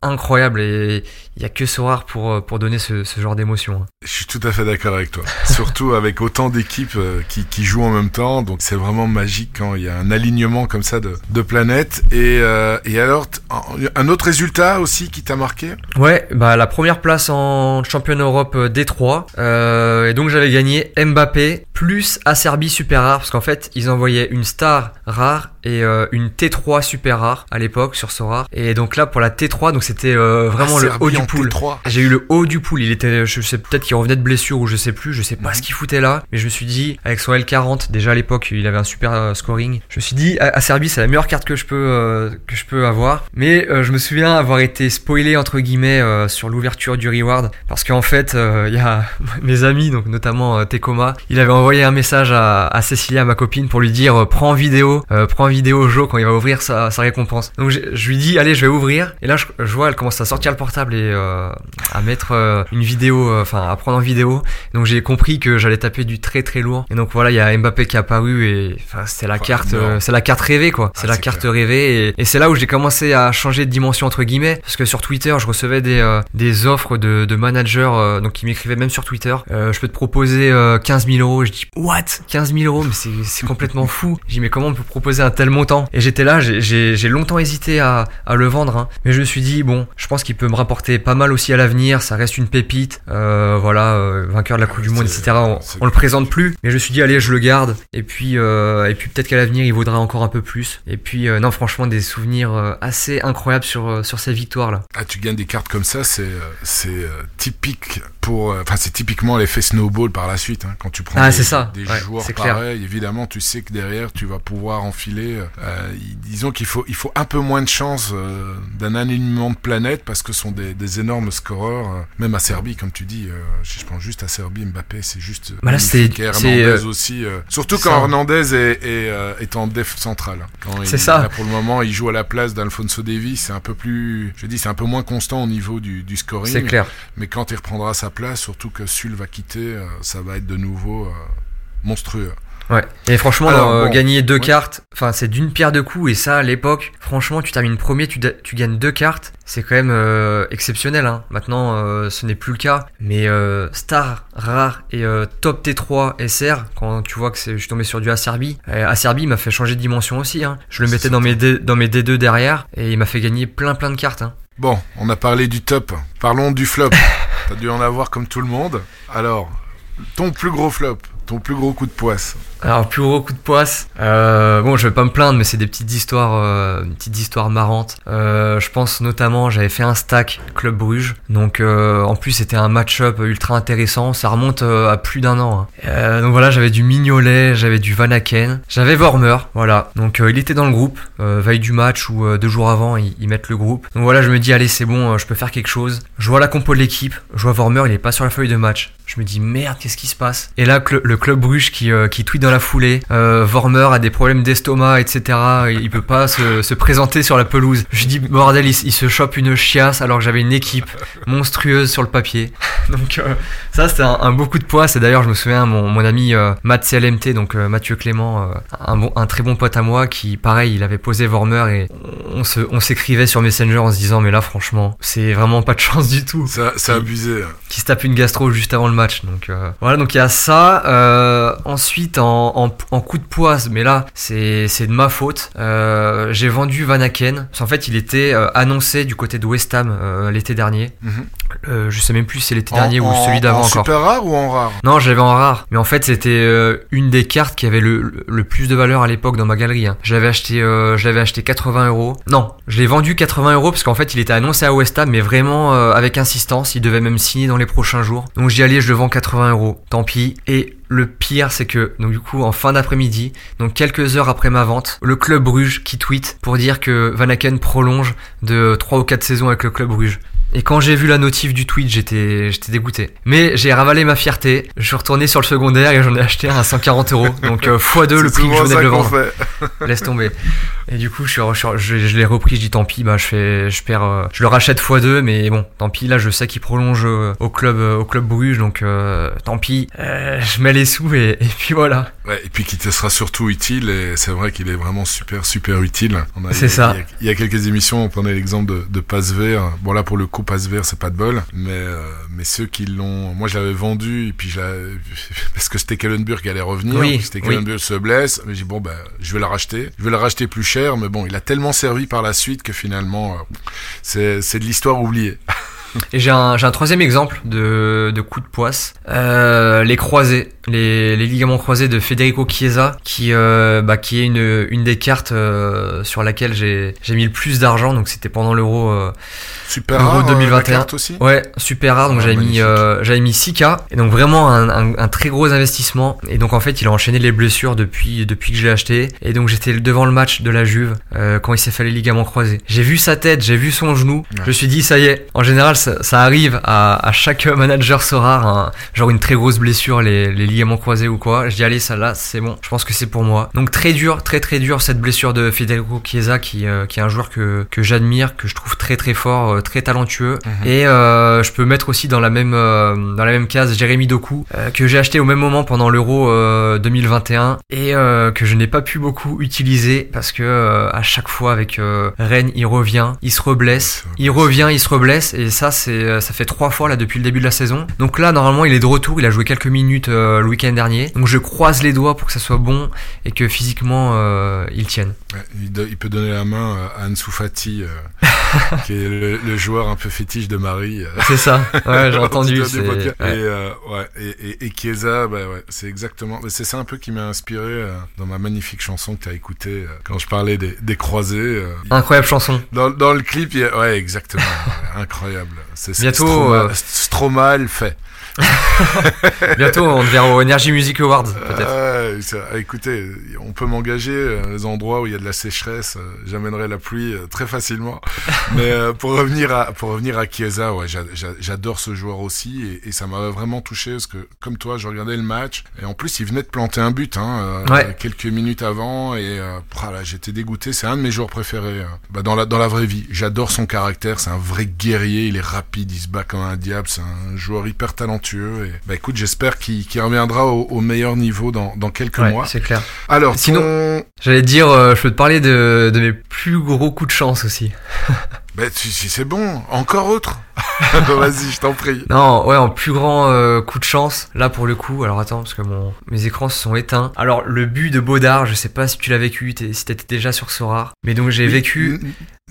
incroyables et il y a que Sorar pour, euh, pour donner ce, ce genre d'émotion. Hein. Je suis tout à fait d'accord avec toi. Surtout avec autant d'équipes euh, qui, qui jouent en même temps. Donc c'est vraiment magique quand il y a un alignement comme ça de, de planètes. Et, euh, et alors, un autre résultat aussi qui t'a marqué? Ouais, bah la première place en championnat Europe D3. Euh, et donc j'avais gagné Mbappé plus Acerbi super rare. Parce qu'en fait, ils envoyaient une star rare et une T3 super rare à l'époque sur Sorar. Et donc là, pour la T3, donc c'était vraiment le haut du j'ai eu le haut du pool. Il était, je sais peut-être qu'il revenait de blessure ou je sais plus. Je sais pas mhm. ce qu'il foutait là. Mais je me suis dit, avec son L40, déjà à l'époque, il avait un super euh, scoring. Je me suis dit, à, Serbie, c'est la meilleure carte que je peux, euh, que je peux avoir. Mais euh, je me souviens avoir été spoilé, entre guillemets, sur l'ouverture du reward. Parce qu'en fait, il y a mes amis, donc notamment Tekoma, il avait envoyé un message à, à Cécilia, ma copine, pour lui dire, prends vidéo, prends vidéo Joe quand il va ouvrir sa, sa récompense. Donc je, lui dis, allez, je vais ouvrir. Et là, je, je vois, elle commence à sortir le portable et euh, à mettre euh, une vidéo, euh, enfin à prendre en vidéo. Donc j'ai compris que j'allais taper du très très lourd. Et donc voilà, il y a Mbappé qui est apparu et c'est la carte, c'est la carte rêvée quoi. C'est ah, la carte rêvée et, et c'est là où j'ai commencé à changer de dimension entre guillemets parce que sur Twitter je recevais des des offres de, de managers donc qui m'écrivaient même sur Twitter. je peux te proposer 15 000 euros. Je dis what? 15 000 euros? Mais c'est complètement fou. Dis mais comment on peut proposer un tel tel montant. Et j'étais là, j'ai- longtemps hésité à, à le vendre, hein. mais je me suis dit bon, je pense qu'il peut me rapporter pas mal aussi à l'avenir. Ça reste une pépite, euh, voilà, euh, vainqueur de la Coupe du Monde, etc. On, le présente plus, mais je me suis dit allez, je le garde. Et puis euh, et puis peut-être qu'à l'avenir il vaudra encore un peu plus. Et puis non, franchement des souvenirs assez incroyables sur sur ces victoires là. Ah, tu gagnes des cartes comme ça, c'est typique pour, enfin c'est typiquement l'effet snowball par la suite. hein. Quand tu prends Ah, des, c'est ça. des Ouais, joueurs pareils, évidemment, tu sais que derrière tu vas pouvoir enfiler. Euh, disons qu'il faut il faut un peu moins de chance euh, d'un alignement de planète parce que ce sont des, des énormes scoreurs. euh, même à Serbie, comme tu dis, euh, je pense juste à Serbie, Mbappé, c'est juste. Bah là, c'est- Hernandez aussi. surtout ça. quand Hernandez est, est, est en def central. C'est ça. là, pour le moment, il joue à la place d'Alfonso Davies. C'est un peu plus, je dis, c'est un peu moins constant au niveau du, du scoring. C'est clair. Mais quand il reprendra sa place, surtout que Sul va quitter, ça va être de nouveau monstrueux. Ouais. Et franchement, Alors, euh, bon, gagner deux ouais. cartes, enfin c'est d'une pierre deux coups. Et ça, à l'époque, franchement, tu termines premier, tu, gagnes deux cartes, c'est quand même euh, exceptionnel. Hein. Maintenant, euh, ce n'est plus le cas. Mais star, rare et top T3 SR, quand tu vois que je suis tombé sur du Acerbi, Acerbi m'a fait changer de dimension aussi. Hein. Je le mettais dans mes, D, dans mes D2 derrière et il m'a fait gagner plein plein de cartes. Hein. Bon, on a parlé du top. Parlons du flop. T'as dû en avoir comme tout le monde. Alors, ton plus gros flop, ton plus gros coup de poisse. Alors plus gros coup de poisse. Euh, bon, je vais pas me plaindre, mais c'est des petites histoires, euh, une petite histoire marrante. Euh, je pense notamment, j'avais fait un stack Club Bruges, donc euh, en plus c'était un match-up ultra intéressant. Ça remonte euh, à plus d'un an. hein. Euh, donc voilà, j'avais du Mignolet, j'avais du Van Aken, j'avais Vormer, voilà. Donc il était dans le groupe, veille du match ou deux jours avant, ils, mettent le groupe. Donc voilà, je me dis allez c'est bon, je peux faire quelque chose. Je vois la compo de l'équipe, je vois Vormer, il est pas sur la feuille de match. Je me dis merde, qu'est-ce qui se passe? Et là, le club Bruges qui, qui tweet dans la foulée, euh, Vormer a des problèmes d'estomac, etc. Il peut pas se, se présenter sur la pelouse. Je dis bordel, il, se chope une chiasse alors que j'avais une équipe monstrueuse sur le papier. Donc euh, ça, c'était un, un beau coup de poids. Et d'ailleurs, je me souviens, mon, mon ami euh, Matt CLMT, donc euh, Mathieu Clément, euh, un, bon, un très bon pote à moi, qui pareil, il avait posé Vormer et on se, on s'écrivait sur Messenger en se disant mais là, franchement, c'est vraiment pas de chance du tout Ça, c'est abusé. hein. qui se tape une gastro juste avant le match. Donc voilà, donc il y a ça. Ensuite, en, en, en coup de poisse, mais là, c'est de ma faute. Euh, J'ai vendu Van Aken. Parce qu'en fait, il était euh, annoncé du côté de West Ham euh, l'été dernier. Mhm. Je sais même plus si c'est l'été En- dernier ou en- celui d'avant en encore. super rare ou en rare? Non, je l'avais en rare. Mais en fait, c'était une des cartes qui avait le, le plus de valeur à l'époque dans ma galerie. Hein. Je l'avais acheté, je l'avais acheté 80 euros. Non, je l'ai vendu 80 euros parce qu'en fait, il était annoncé à West Ham, mais vraiment avec insistance. Il devait même signer dans les prochains jours. Donc j'y allais, je le vends 80 euros. Tant pis. Et le pire, c'est que, donc du coup, en fin d'après-midi, donc quelques heures après ma vente, le club Bruges qui tweet pour dire que Van Aken prolonge de 3 ou 4 saisons avec le club Bruges. Et quand j'ai vu la notif du tweet, j'étais, j'étais dégoûté. Mais j'ai ravalé ma fierté. Je suis retourné sur le secondaire et j'en ai acheté un à 140 euros. Donc euh, x2 le prix que je venais de le vendre. Laisse tomber. Et du coup, je, suis, je, je, l'ai repris. Je dis tant pis. Bah, je fais, je perds, euh, je le rachète x2. Mais bon, tant pis. Là, je sais qu'il prolonge euh, au club, au club Bruges. Donc euh, tant pis. Euh, je mets les sous et, et puis voilà. Ouais, et puis qui te sera surtout utile, et c'est vrai qu'il est vraiment super, super utile. On a- C'est ça. Il y, a, il y a quelques émissions, on prenait l'exemple de, de Passe Vert. Bon, là, pour le coup, Passe Vert, c'est pas de bol, mais, euh, mais ceux qui l'ont, moi, je l'avais vendu, et puis je l'avais- parce que c'était Kellenburg allait revenir, Oui, c'était oui. Se blesse, mais j'ai dit, bon, ben, je vais la racheter. Je vais la racheter plus cher, mais bon, il a tellement servi par la suite que finalement, euh, c'est, c'est de l'histoire oubliée. Et j'ai un, j'ai un troisième exemple de, de coup de poisse. Euh, les croisés, les, les ligaments croisés de Federico Chiesa, qui, euh, bah, qui est une, une des cartes euh, sur laquelle j'ai j'ai mis le plus d'argent. Donc c'était pendant l'euro. euh, Super Euro rare, euh, la 2021. carte aussi. Ouais, super rare. Donc Ah, j'avais mis, euh, j'avais mis 6K. Et donc vraiment un, un, un très gros investissement. Et donc en fait, il a enchaîné les blessures depuis, depuis que je l'ai acheté. Et donc j'étais devant le match de la Juve euh, quand il s'est fait les ligaments croisés. J'ai vu sa tête, j'ai vu son genou. Ouais. Je me suis dit, ça y est. En général, ça, arrive à, à chaque manager Sorare, un- genre une très grosse blessure, les, les ligaments croisés ou quoi. Je dis, allez, ça là, c'est bon. Je pense que c'est pour moi. Donc très dur, très très dur cette blessure de Federico Chiesa, qui, euh, qui est un joueur que, que j'admire, que je trouve très très fort, euh, très talentueux. Mhm. Et euh, je peux mettre aussi dans la même dans la même case Jérémy Doku que j'ai acheté au même moment pendant l'Euro euh, 2021 et que je n'ai pas pu beaucoup utiliser parce que à chaque fois avec Rennes il revient, il se reblesse, il revient, il se reblesse et ça c'est ça fait trois fois là depuis le début de la saison. Donc là, normalement, il est de retour. Il a joué quelques minutes le week-end dernier. Donc je croise les doigts pour que ça soit bon et que physiquement il tienne. Il, peut donner la main à Ansu Fati, qui est le, joueur un peu fétiche de Marie. C'est ça. Ouais, j'ai entendu. Et, et, Chiesa, bah ouais, c'est exactement. C'est ça un peu qui m'a inspiré dans ma magnifique chanson que tu as écoutée quand je parlais des, des croisés. Incroyable chanson. Dans, dans le clip, il ouais, exactement. incroyable. C'est Bientôt. Stromal, fait. Bientôt, on verra au Energy Music Awards, peut-être. écoutez, on peut m'engager euh, les endroits où il y a de la sécheresse. Euh, j'amènerai la pluie euh, très facilement. Mais pour revenir à pour revenir à Chiesa, ouais, j'adore ce joueur aussi et, ça m'a vraiment touché parce que comme toi, je regardais le match et en plus, il venait de planter un but hein, quelques minutes avant et voilà, j'étais dégoûté. C'est un de mes joueurs préférés bah, dans la dans la vraie vie. J'adore son caractère. C'est un vrai guerrier. Il est rapide, il se bat comme un diable. C'est un joueur hyper talentueux et, bah écoute, j'espère qu'il reviendra au, meilleur niveau dans, dans quelques mois. C'est clair. Alors, sinon, j'allais dire, euh, je peux te parler de, de mes plus gros coups de chance aussi. Ben, si, si c'est bon, encore autre. Vas-y, je t'en prie. Non, ouais, en plus grand euh, coup de chance. Là, pour le coup, alors attends, parce que mon, mes écrans se sont éteints. Alors, le but de Baudard, je sais pas si tu l'as vécu, si t'étais déjà sur Sorar. Mais donc, j'ai vécu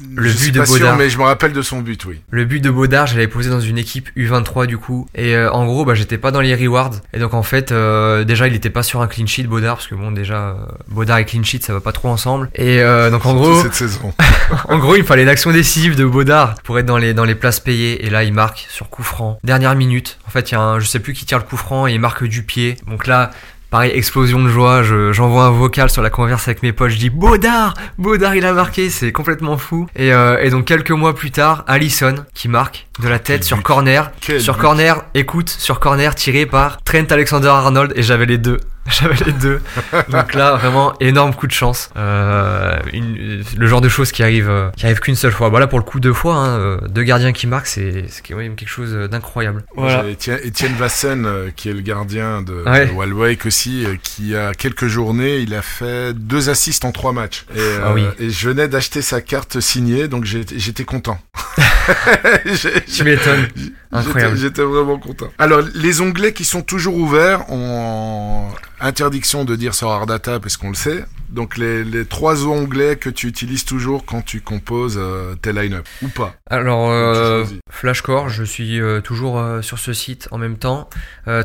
le but de Baudard. mais je me rappelle de son but, oui. Le but de Baudard, je l'avais posé dans une équipe U23 du coup. Et euh, en gros, bah, j'étais pas dans les rewards. Et donc, en fait, euh, déjà, il était pas sur un clean sheet, Baudard, parce que bon, déjà, Baudard et clean sheet, ça va pas trop ensemble. Et donc, en gros. Cette saison. en gros, il fallait une action décisive de Baudard pour être dans les, dans les places payées. Et là, il marque sur coup franc. Dernière minute. En fait, il y a un, je sais plus qui tire le coup franc et il marque du pied. Donc là, pareil, explosion de joie. J'envoie un vocal sur la converse avec mes potes. Je dis Baudard, Baudard, il a marqué. C'est complètement fou. Et, euh, et, donc quelques mois plus tard, Allison qui marque de la tête sur corner. sur corner, écoute, sur corner tiré par Trent Alexander-Arnold et j'avais les deux. J'avais les deux. Donc là, vraiment, énorme coup de chance. Euh, une, le genre de choses qui arrive, euh, qui arrive qu'une seule fois. Voilà, pour le coup, deux fois, hein, euh, deux gardiens qui marquent, c'est quand même quelque chose d'incroyable. Voilà. Etienne Vassen, qui est le gardien de, ouais. aussi, qui a quelques journées, il a fait deux assists en trois matchs. Et, ah oui. et je venais d'acheter sa carte signée, donc j'étais content. tu m'étonnes. Incroyable. J'étais vraiment content. Alors, les onglets qui sont toujours ouverts ont interdiction de dire sur Ardata parce qu'on le sait. Donc, les, les, trois onglets que tu utilises toujours quand tu composes euh, tes line-up ou pas Alors, euh, Flashcore, je suis euh, toujours sur ce site en même temps.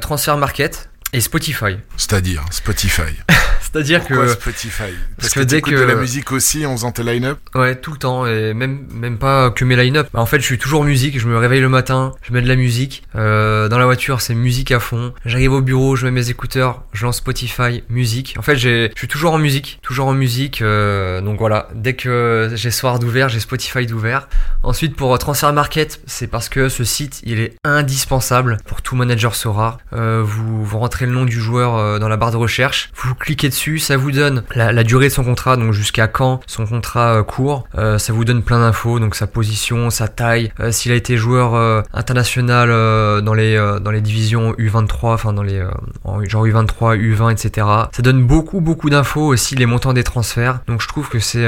Transfer Market et Spotify. C'est-à-dire Spotify. C'est-à-dire que Spotify parce, que, dès que de la musique aussi en faisant tes line-up. Ouais, tout le temps et même même pas que mes line-up. Bah, en fait, je suis toujours musique. Je me réveille le matin, je mets de la musique. Euh, dans la voiture, c'est musique à fond. J'arrive au bureau, je mets mes écouteurs, je lance Spotify, musique. En fait, j'ai, je suis toujours en musique, toujours en musique. Euh, donc voilà, dès que j'ai Soir d'ouvert, j'ai Spotify d'ouvert. Ensuite, pour Transfer Market, c'est parce que ce site, il est indispensable pour tout manager Sora. Euh, vous vous rentrez le nom du joueur euh, dans la barre de recherche, vous cliquez dessus ça vous donne la, durée de son contrat, donc jusqu'à quand son contrat euh, court. Euh, ça vous donne plein d'infos, donc sa position, sa taille, euh, s'il a été joueur international dans les dans les divisions U23, enfin dans les genre U23, U20, etc. Ça donne beaucoup beaucoup d'infos aussi les montants des transferts. Donc je trouve que c'est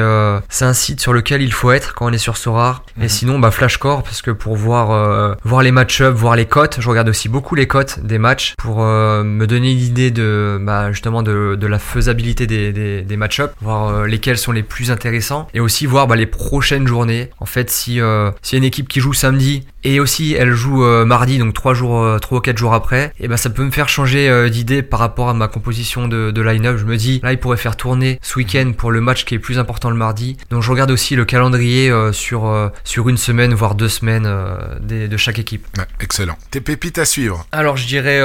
c'est un site sur lequel il faut être quand on est sur Sorar. Et mhm. sinon bah Flashcore parce que pour voir voir les match-up, voir les cotes, je regarde aussi beaucoup les cotes des matchs pour me donner une idée de bah, justement de, de la faisabilité des, des, match-ups, voir euh, lesquels sont les plus intéressants et aussi voir bah, les prochaines journées. En fait, si euh, une équipe qui joue samedi et aussi elle joue euh, mardi, donc trois jours, trois ou quatre jours après, et ben ça peut me faire changer d'idée par rapport à ma composition de, de line-up. Je me dis là, il pourrait faire tourner ce week-end pour le match qui est plus important le mardi. Donc je regarde aussi le calendrier sur sur une semaine voire deux semaines de chaque équipe. excellent. Tes pépites à suivre. Alors je dirais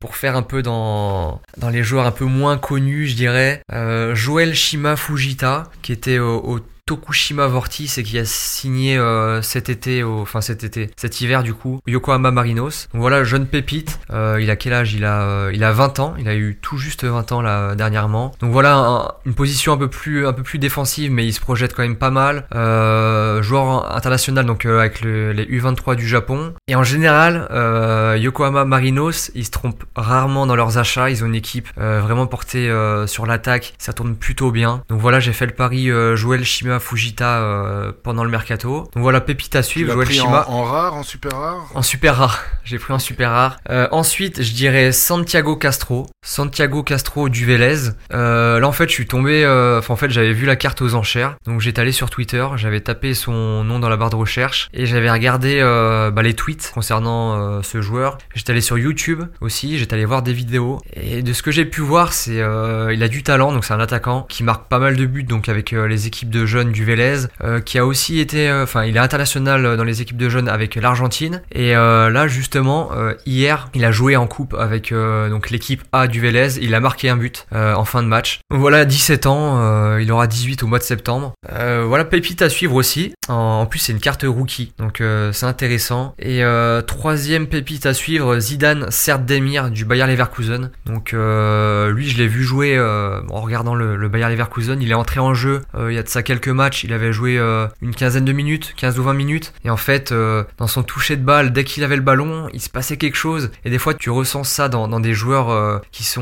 pour faire un peu dans dans les joueurs un peu moins connus, je dirais euh, Joël Shima Fujita, qui était au, au Tokushima Vortis et qui a signé euh, cet été, enfin cet été, cet hiver du coup, Yokohama Marinos. Donc voilà, jeune pépite. Euh, il a quel âge? Il a, euh, il a 20 ans. Il a eu tout juste 20 ans là dernièrement. Donc voilà, une position un peu plus, un peu plus défensive, mais il se projette quand même pas mal. joueur international donc avec les U23 du Japon. Et en général, Yokohama Marinos, ils se trompent rarement dans leurs achats. Ils ont une équipe vraiment portée sur l'attaque. Ça tourne plutôt bien. Donc voilà, j'ai fait le pari Joël Shima Fujita euh, pendant le mercato. Donc voilà, pépite à suivre. pris Shima. en, en rare, en super rare? En super rare, j'ai pris en super rare. Euh, ensuite, je dirais Santiago Castro, Santiago Castro du Vélez. Euh, là, en fait, je suis tombé. Enfin, en fait, j'avais vu la carte aux enchères, donc j'étais allé sur Twitter, j'avais tapé son nom dans la barre de recherche et j'avais regardé bah, les tweets concernant ce joueur. J'étais allé sur YouTube aussi, j'étais allé voir des vidéos et de ce que j'ai pu voir, c'est il a du talent, donc c'est un attaquant qui marque pas mal de buts, donc avec les équipes de jeunes du Vélez, euh, qui a aussi été, euh, enfin, il est international euh, dans les équipes de jeunes avec l'Argentine et là justement hier, il a joué en coupe avec donc l'équipe A du Vélez, il a marqué un but en fin de match. Voilà, 17 ans, il aura 18 au mois de septembre. Voilà, pépite à suivre aussi. En, plus, c'est une carte rookie, donc c'est intéressant. Et troisième pépite à suivre, Zidane Serdemir du Bayer Leverkusen. Donc lui, je l'ai vu jouer en regardant le, Bayer Leverkusen. Il est entré en jeu il y a de ça quelques matchs. Il avait joué euh, une quinzaine de minutes, 15 ou 20 minutes. Et en fait, euh, dans son toucher de balle, dès qu'il avait le ballon, il se passait quelque chose. Et des fois, tu ressens ça dans, dans des joueurs euh, qui sont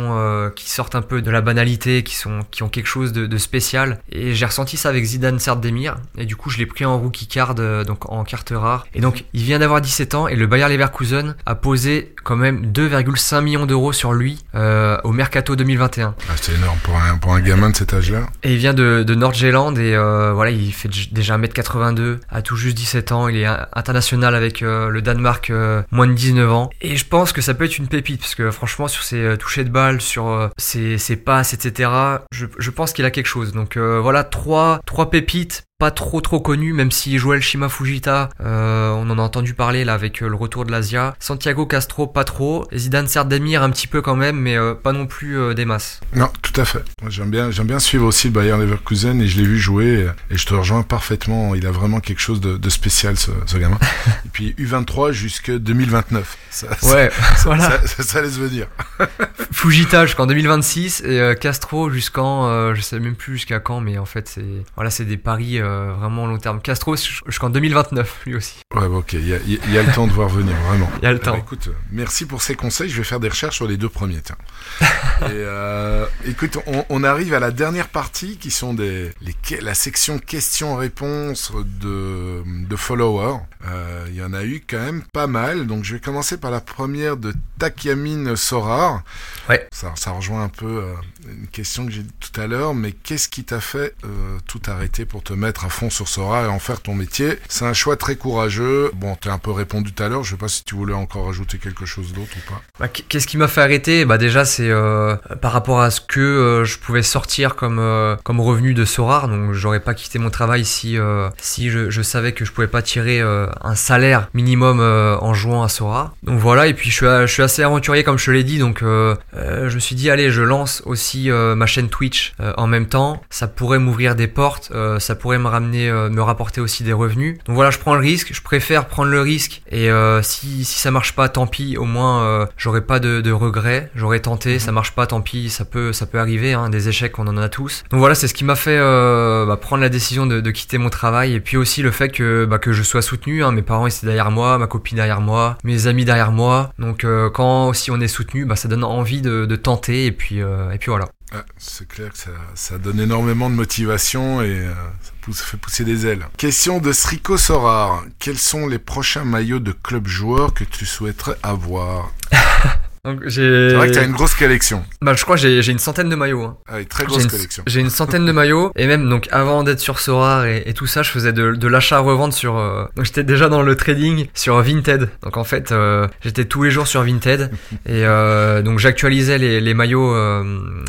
qui sortent un peu de la banalité, qui sont qui ont quelque chose de, de spécial. Et j'ai ressenti ça avec Zidane Serdemir. Et du coup, je l'ai pris en rookie card, donc en carte rare. Et donc, il vient d'avoir 17 ans et le Bayer Leverkusen a posé quand même 2,5 millions d'euros sur lui au mercato 2021. Ah, C'est énorme pour un, pour un gamin de cet âge-là. Et il vient de, de Nord-Zélande et euh, voilà, il fait déjà 1m82, a tout juste 17 ans, il est international avec euh, le Danemark euh, moins de 19 ans. Et je pense que ça peut être une pépite parce que franchement sur ses euh, touchés de balle, sur euh, ses, ses passes, etc., je, je pense qu'il a quelque chose. Donc euh, voilà, trois, trois pépites pas trop trop connu, même si Joël Shima Fujita, euh, on en a entendu parler là avec euh, le retour de l'Asia. Santiago Castro, pas trop. Zidane Serdemir, un petit peu quand même, mais euh, pas non plus euh, des masses. Non, tout à fait. J'aime bien, j'aime bien suivre aussi le Bayer Leverkusen et je l'ai vu jouer et je te rejoins parfaitement. Il a vraiment quelque chose de, de spécial, ce, ce gamin. et puis U23 jusque 2029. Ça, Ouais, ça, voilà. ça, ça- laisse venir. Fujita jusqu'en 2026 et Castro jusqu'en, je sais même plus jusqu'à quand, mais en fait c'est, voilà, c'est des paris euh, vraiment long terme. Castro jusqu'en 2029 lui aussi. Ouais, ok, il y a, il y a le temps de voir venir, vraiment. Il y a le Eh ben, temps. écoute, euh, merci pour ces conseils. Je vais faire des recherches sur les deux premiers. Tiens. Et euh, écoute, on, on arrive à la dernière partie qui sont des, les, la section questions-réponses de, de followers. Euh, Il y en a eu quand même pas mal. Donc je vais commencer par la première de Takiamine Sorar. Ouais. Ça, ça rejoint un peu euh, une question que j'ai dit tout à l'heure. Mais qu'est-ce qui t'a fait euh, tout arrêter pour te mettre à fond sur Sorar et en faire ton métier C'est un choix très courageux. Bon, t'as un peu répondu tout à l'heure. Je sais pas si tu voulais encore ajouter quelque chose d'autre ou pas. Bah, qu- Qu'est-ce qui m'a fait arrêter? Bah déjà c'est euh, par rapport à ce que euh, je pouvais sortir comme euh, comme revenu de Sorar, donc j'aurais pas quitté mon travail si si je, savais que je pouvais pas tirer un salaire minimum en jouant à Sorar. Donc voilà et puis je suis je suis assez aventurier comme je l'ai dit, donc je me suis dit allez je lance aussi ma chaîne Twitch en même temps, ça pourrait m'ouvrir des portes, ça pourrait me ramener euh, me rapporter aussi des revenus. Donc voilà je prends le risque, je préfère prendre le risque et euh, si si ça marche pas tant pis, au moins euh, j'aurais pas de, de regrets, j'aurais tenté, ça marche pas tant pis, ça peut ça peut arriver, hein, des échecs on en a tous. Donc voilà c'est ce qui m'a fait euh, bah, prendre la décision de, de quitter mon travail et puis aussi le fait que bah, que je sois soutenu, hein, mes parents étaient derrière moi, ma copine derrière moi, mes amis derrière moi. Donc quand aussi on est soutenu, bah, ça donne envie de, de tenter et puis et puis voilà. Ah, c'est clair que ça, ça donne énormément de motivation et euh, ça, pousser des ailes. Question de Srico Sorar. Quels sont les prochains maillots de club joueurs que tu souhaiterais avoir? Donc j'ai C'est vrai que t'as une grosse collection. bah, je crois que j'ai j'ai une centaine de maillots. hein. Ah, une très J'ai grosse une, collection. j'ai une centaine de maillots et même donc avant d'être sur Sora et, et tout ça, je faisais de, de l'achat-revente sur. euh, donc j'étais déjà dans le trading sur Vinted. Donc en fait, euh, j'étais tous les jours sur Vinted et euh, donc j'actualisais les, les maillots euh,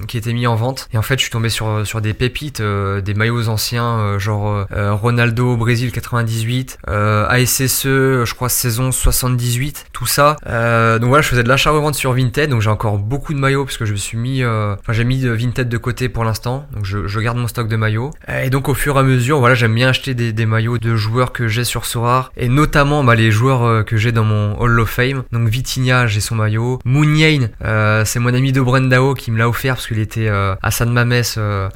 qui étaient mis en vente. Et en fait, je suis tombé sur sur des pépites, euh, des maillots anciens euh, genre euh, Ronaldo au Brésil 98, euh, ASSE, je crois saison 78, tout ça. Euh, donc voilà, je faisais de l'achat-revente sur Vinted. Donc j'ai encore beaucoup de maillots parce que je me suis mis, euh, enfin j'ai mis Vinted de côté pour l'instant. Donc je, garde mon stock de maillots. Et donc au fur et à mesure, voilà, j'aime bien acheter des, des maillots de joueurs que j'ai sur Sorar et notamment bah, les joueurs euh, que j'ai dans mon Hall of Fame. Donc Vitinha, j'ai son maillot. Mouniain, euh, c'est mon ami de Brendao qui me l'a offert parce qu'il était euh, à San Mames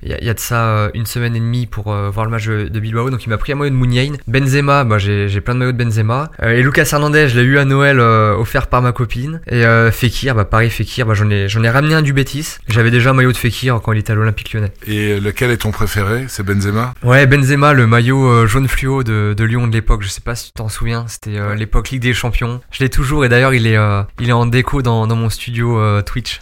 il y, a- de ça une semaine et demie pour voir le match de, Bilbao. Donc il m'a pris un maillot de Mouniain. Benzema, bah, j'ai plein de maillots de Benzema. Et Lucas Hernandez, je l'ai eu à Noël offert par ma copine. Et Fekir, Fekir, bah pareil Fekir, bah j'en ai j'en ai ramené un du Betis. J'avais déjà un maillot de Fekir quand il était à l'Olympique Lyonnais. Et lequel est ton préféré? C'est Benzema? Ouais, Benzema, le maillot euh, jaune fluo de, de Lyon de l'époque. Je sais pas si tu t'en souviens. C'était euh, l'époque Ligue des Champions. Je l'ai toujours et d'ailleurs il est euh, il est en déco dans, dans mon studio euh, Twitch.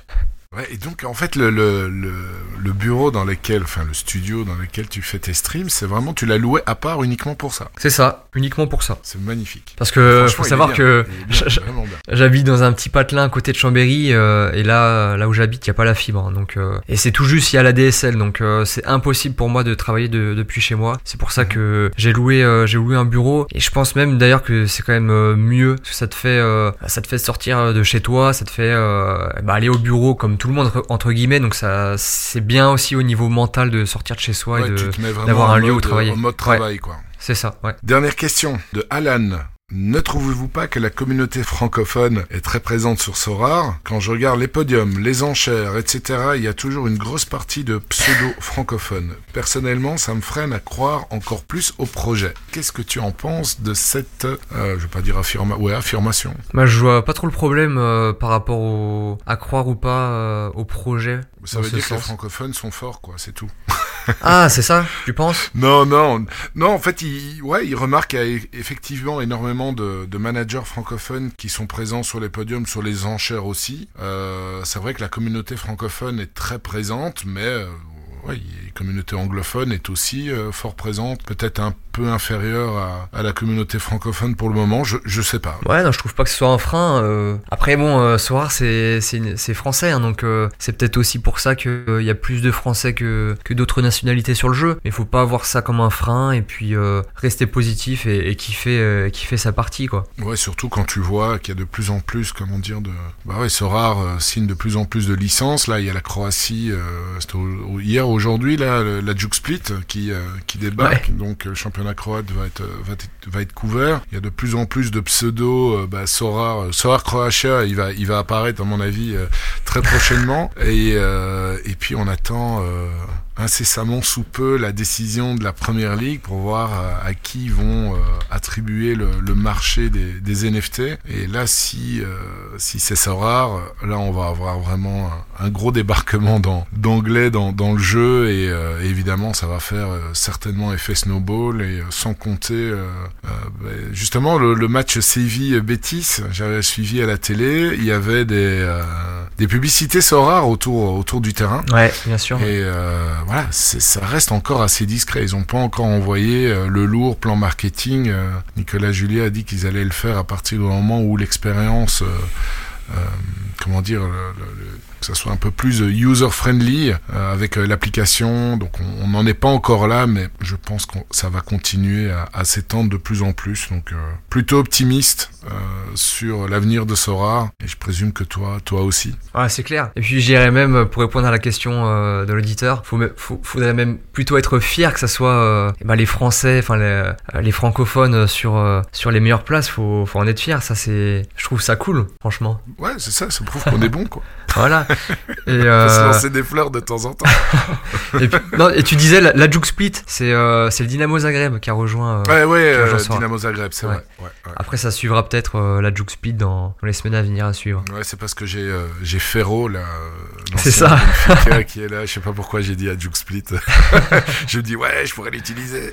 Ouais, et donc en fait le, le, le, le bureau dans lequel, enfin le studio dans lequel tu fais tes streams, c'est vraiment tu l'as loué à part uniquement pour ça. C'est ça, uniquement pour ça. C'est magnifique. Parce que faut savoir bien, que. J'habite dans un petit patelin à côté de Chambéry euh, et là, là où j'habite, il y a pas la fibre. Donc euh, et c'est tout juste il y a la DSL, donc euh, c'est impossible pour moi de travailler de- depuis chez moi. C'est pour ça Mhm. que j'ai loué, euh, j'ai loué un bureau et je pense même d'ailleurs que c'est quand même euh, mieux parce que ça te fait, euh, ça te fait sortir de chez toi, ça te fait euh, bah, aller au bureau comme tout le monde entre guillemets. Donc ça, c'est bien aussi au niveau mental de sortir de chez soi Ouais, et d'avoir un lieu où mode- travailler. En mode Ouais. travail, quoi. c'est ça, ouais. Dernière question de Alan. Ne trouvez-vous pas que la communauté francophone est très présente sur Sorar Quand je regarde les podiums, les enchères, etc., il y a toujours une grosse partie de pseudo-francophones. Personnellement, ça me freine à croire encore plus au projet. Qu'est-ce que tu en penses de cette, euh, je vais pas dire affirma ouais, affirmation? Bah, je vois pas trop le problème euh, par rapport au, à croire ou pas euh, au projet. Ça veut dire que les francophones sont forts, quoi, c'est tout. Ah, c'est ça, tu penses? Non, non, non. En fait, il, ouais, il remarque qu'il y a effectivement énormément de, de managers francophones qui sont présents sur les podiums, sur les enchères aussi. Euh, c'est vrai que la communauté francophone est très présente, mais euh, la communauté anglophone est aussi euh, fort présente, peut-être un peu inférieure à, à la communauté francophone pour le moment. Je, je sais pas. Ouais, non, je trouve pas que ce soit un frein. euh. Après, bon, euh, Sorar, c'est français, hein, donc euh, c'est peut-être aussi pour ça qu'il y a plus de Français que, que d'autres nationalités sur le jeu. Mais faut pas voir ça comme un frein et puis euh, rester positif et, et kiffer, euh, kiffer sa partie, quoi. Ouais, surtout quand tu vois qu'il y a de plus en plus, comment dire, de. Bah ouais, Sorar euh, signe de plus en plus de licences. Là, il y a la Croatie, euh, c'était hier, aujourd'hui, là, la Juke Split qui, euh, qui débarque. Donc, euh, le championnat croate va être, euh, va être, va être couvert. Il y a de plus en plus de pseudo, euh, bah, Sorar, euh, Sorar Croatia, il va, il va apparaître, à mon avis, très prochainement. et, et puis, on attend. Incessamment sous peu la décision de la première ligue pour voir euh, à qui vont euh, attribuer le, marché des, NFT. Et là, si euh, si c'est ça rare, là on va avoir vraiment un, gros débarquement d'anglais dans, dans le jeu. Et évidemment ça va faire certainement effet snowball. Et sans compter bah, justement le, match Séville Betis, j'avais suivi à la télé, il y avait des des publicités so rares autour autour du terrain. Ouais, bien sûr. Et euh, voilà, ça reste encore assez discret. Ils n'ont pas encore envoyé euh, le lourd plan marketing. Euh, Nicolas Juliet a dit qu'ils allaient le faire à partir du moment où l'expérience, euh, euh, comment dire, le- le- le- que ça soit un peu plus user-friendly euh, avec euh, l'application. Donc on n'en est pas encore là, mais je pense que ça va continuer à, à s'étendre de plus en plus. Donc euh, plutôt optimiste euh, sur l'avenir de Sora. Et je présume que toi, toi aussi. Ouais, c'est clair. Et puis j'irais même, pour répondre à la question euh, de l'auditeur, faut, faudrait même plutôt être fier que ça soit euh, eh ben, les Français, enfin les, euh, les francophones sur, euh, sur les meilleures places. Faut, faut en être fier. Ça, c'est, je trouve ça cool, franchement. Ouais, c'est ça, ça prouve qu'on est bon, quoi. Voilà. Et, se euh, lancer des fleurs de temps en temps. et, puis- non, et tu disais la, la Juke Split, c'est euh, le Dynamo Zagreb qui a rejoint. euh, Ouais, ouais, euh. Dynamo Zagreb, c'est Ouais. vrai. Ouais, ouais. Après, ça suivra peut-être euh, la Juke Split dans, dans les semaines à venir à suivre. Ouais, c'est parce que j'ai j'ai Ferro là, C'est ça. Qui est là. Je sais pas pourquoi j'ai dit à Juke Split. je me dis ouais, je pourrais l'utiliser.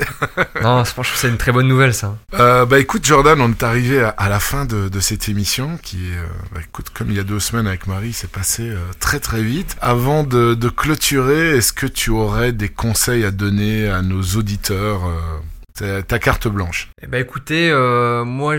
non, franchement, c'est une très bonne nouvelle, ça. Bah écoute Jordan, on est arrivé à, à la fin de, de cette émission qui est, bah, écoute, comme il y a deux semaines avec Marie, c'est euh, très très vite. Avant de, de clôturer, est-ce que tu aurais des conseils à donner à nos auditeurs euh, ta- ta carte blanche. Eh ben écoutez, euh, moi,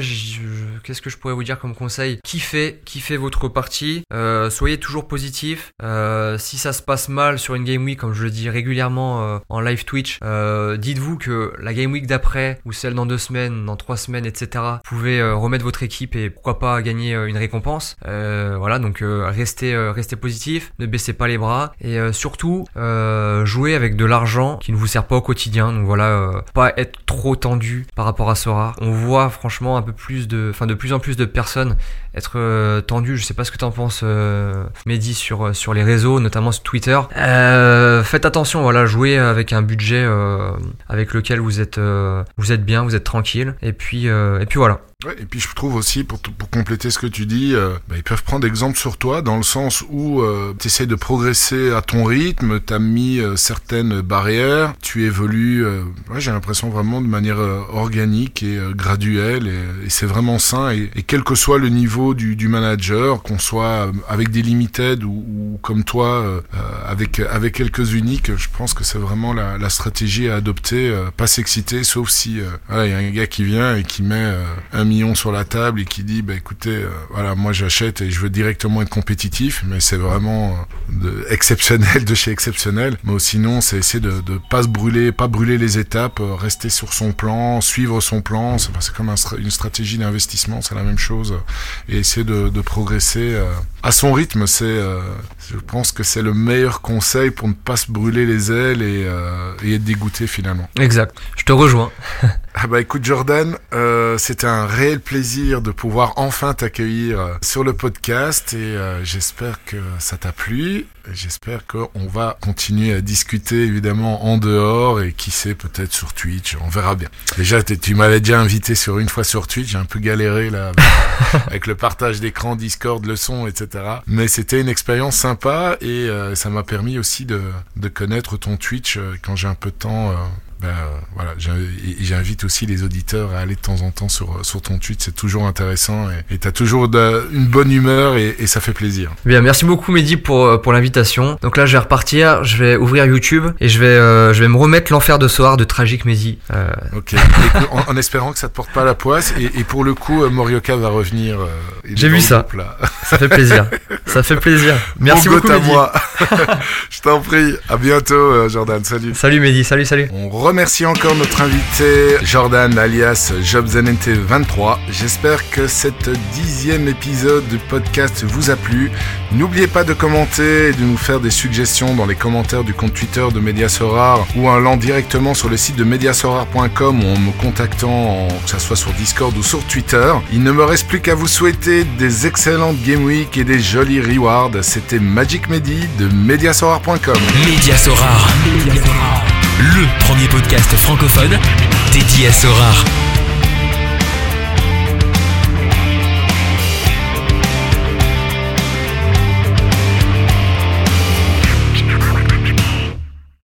qu'est-ce que je pourrais vous dire comme conseil? Kiffez, kiffez votre partie, euh, soyez toujours positif. Euh, si ça se passe mal sur une game week, comme je le dis régulièrement euh, en live Twitch, euh, dites-vous que la game week d'après ou celle dans deux semaines, dans trois semaines, etc. Vous pouvez euh, remettre votre équipe et pourquoi pas gagner une récompense. Voilà, donc restez, restez positif, ne baissez pas les bras et surtout jouez avec de l'argent qui ne vous sert pas au quotidien. Donc voilà, pas être trop tendu par rapport à Sora. On voit franchement un peu plus de, enfin de plus en plus de personnes être euh, tendu. Je sais pas ce que t'en penses, euh, Mehdi, sur, euh, sur les réseaux, notamment sur Twitter. Euh, faites attention, voilà, jouez avec un budget euh, avec lequel vous êtes, euh, vous êtes bien, vous êtes tranquille. Et puis, euh, et puis voilà. Et puis je trouve aussi, pour, pour compléter ce que tu dis, euh, bah, ils peuvent prendre exemple sur toi, dans le sens où tu essaies de progresser à ton rythme, tu as mis euh, certaines barrières, tu évolues, euh, j'ai l'impression vraiment de manière euh, organique et euh, graduelle, et, c'est vraiment sain, et quel que soit le niveau du, manager, qu'on soit euh, avec des limited ou, comme toi, euh, euh, avec, avec quelques uniques, je pense que c'est vraiment la, stratégie à adopter, pas s'exciter, sauf si il y a un gars qui vient et qui met un million sur la table et qui dit bah écoutez voilà moi j'achète et je veux directement être compétitif mais c'est vraiment exceptionnel de chez exceptionnel. Mais sinon c'est essayer de, de pas se brûler pas brûler les étapes rester sur son plan suivre son plan. C'est comme une stratégie d'investissement c'est la même chose essayer de, de progresser euh, à son rythme c'est euh, je pense que c'est le meilleur conseil pour ne pas se brûler les ailes et, euh, et être dégoûté finalement Exact. Je te rejoins. ah bah écoute Jordan, c'était un réel plaisir de pouvoir enfin t'accueillir sur le podcast et j'espère que ça t'a plu. J'espère qu'on va continuer à discuter évidemment en dehors et qui sait peut-être sur Twitch, on verra bien. Déjà tu m'avais déjà invité sur une fois sur Twitch, j'ai un peu galéré là avec, avec le partage d'écran, Discord, le son, etc. Mais c'était une expérience sympa et euh, ça m'a permis aussi de, de connaître ton Twitch euh, quand j'ai un peu de temps. euh, ben, voilà, j'invite aussi les auditeurs à aller de temps en temps sur, sur ton tweet, c'est toujours intéressant et tu as toujours de- une bonne humeur et, et ça fait plaisir. Bien, merci beaucoup Mehdi pour, euh, pour l'invitation. Donc là, je vais repartir, je vais ouvrir YouTube et je vais, euh, je vais me remettre l'enfer de Soar de Tragique Mehdi. Euh, Ok, en, en espérant que ça te porte pas la poisse et, et pour le coup, Morioka va revenir. euh, J'ai vu ça. ça fait plaisir. ça fait plaisir. Merci Bon beaucoup goût à Mehdi. moi. Je t'en prie. À bientôt, Jordan. Salut. Salut Mehdi, salut, salut. On remercie encore notre invité Jordan alias JobZNNT23. J'espère que cet dixième épisode du podcast vous a plu. N'oubliez pas de commenter et de nous faire des suggestions dans les commentaires du compte Twitter de Mediasorar ou en allant directement sur le site de mediasorar.com ou en me contactant, que ce soit sur Discord ou sur Twitter. Il ne me reste plus qu'à vous souhaiter des excellentes Game Week et des jolis rewards. C'était Magic Medi de mediasorar.com. Média Sorare. Le premier podcast francophone dédié à Sorare.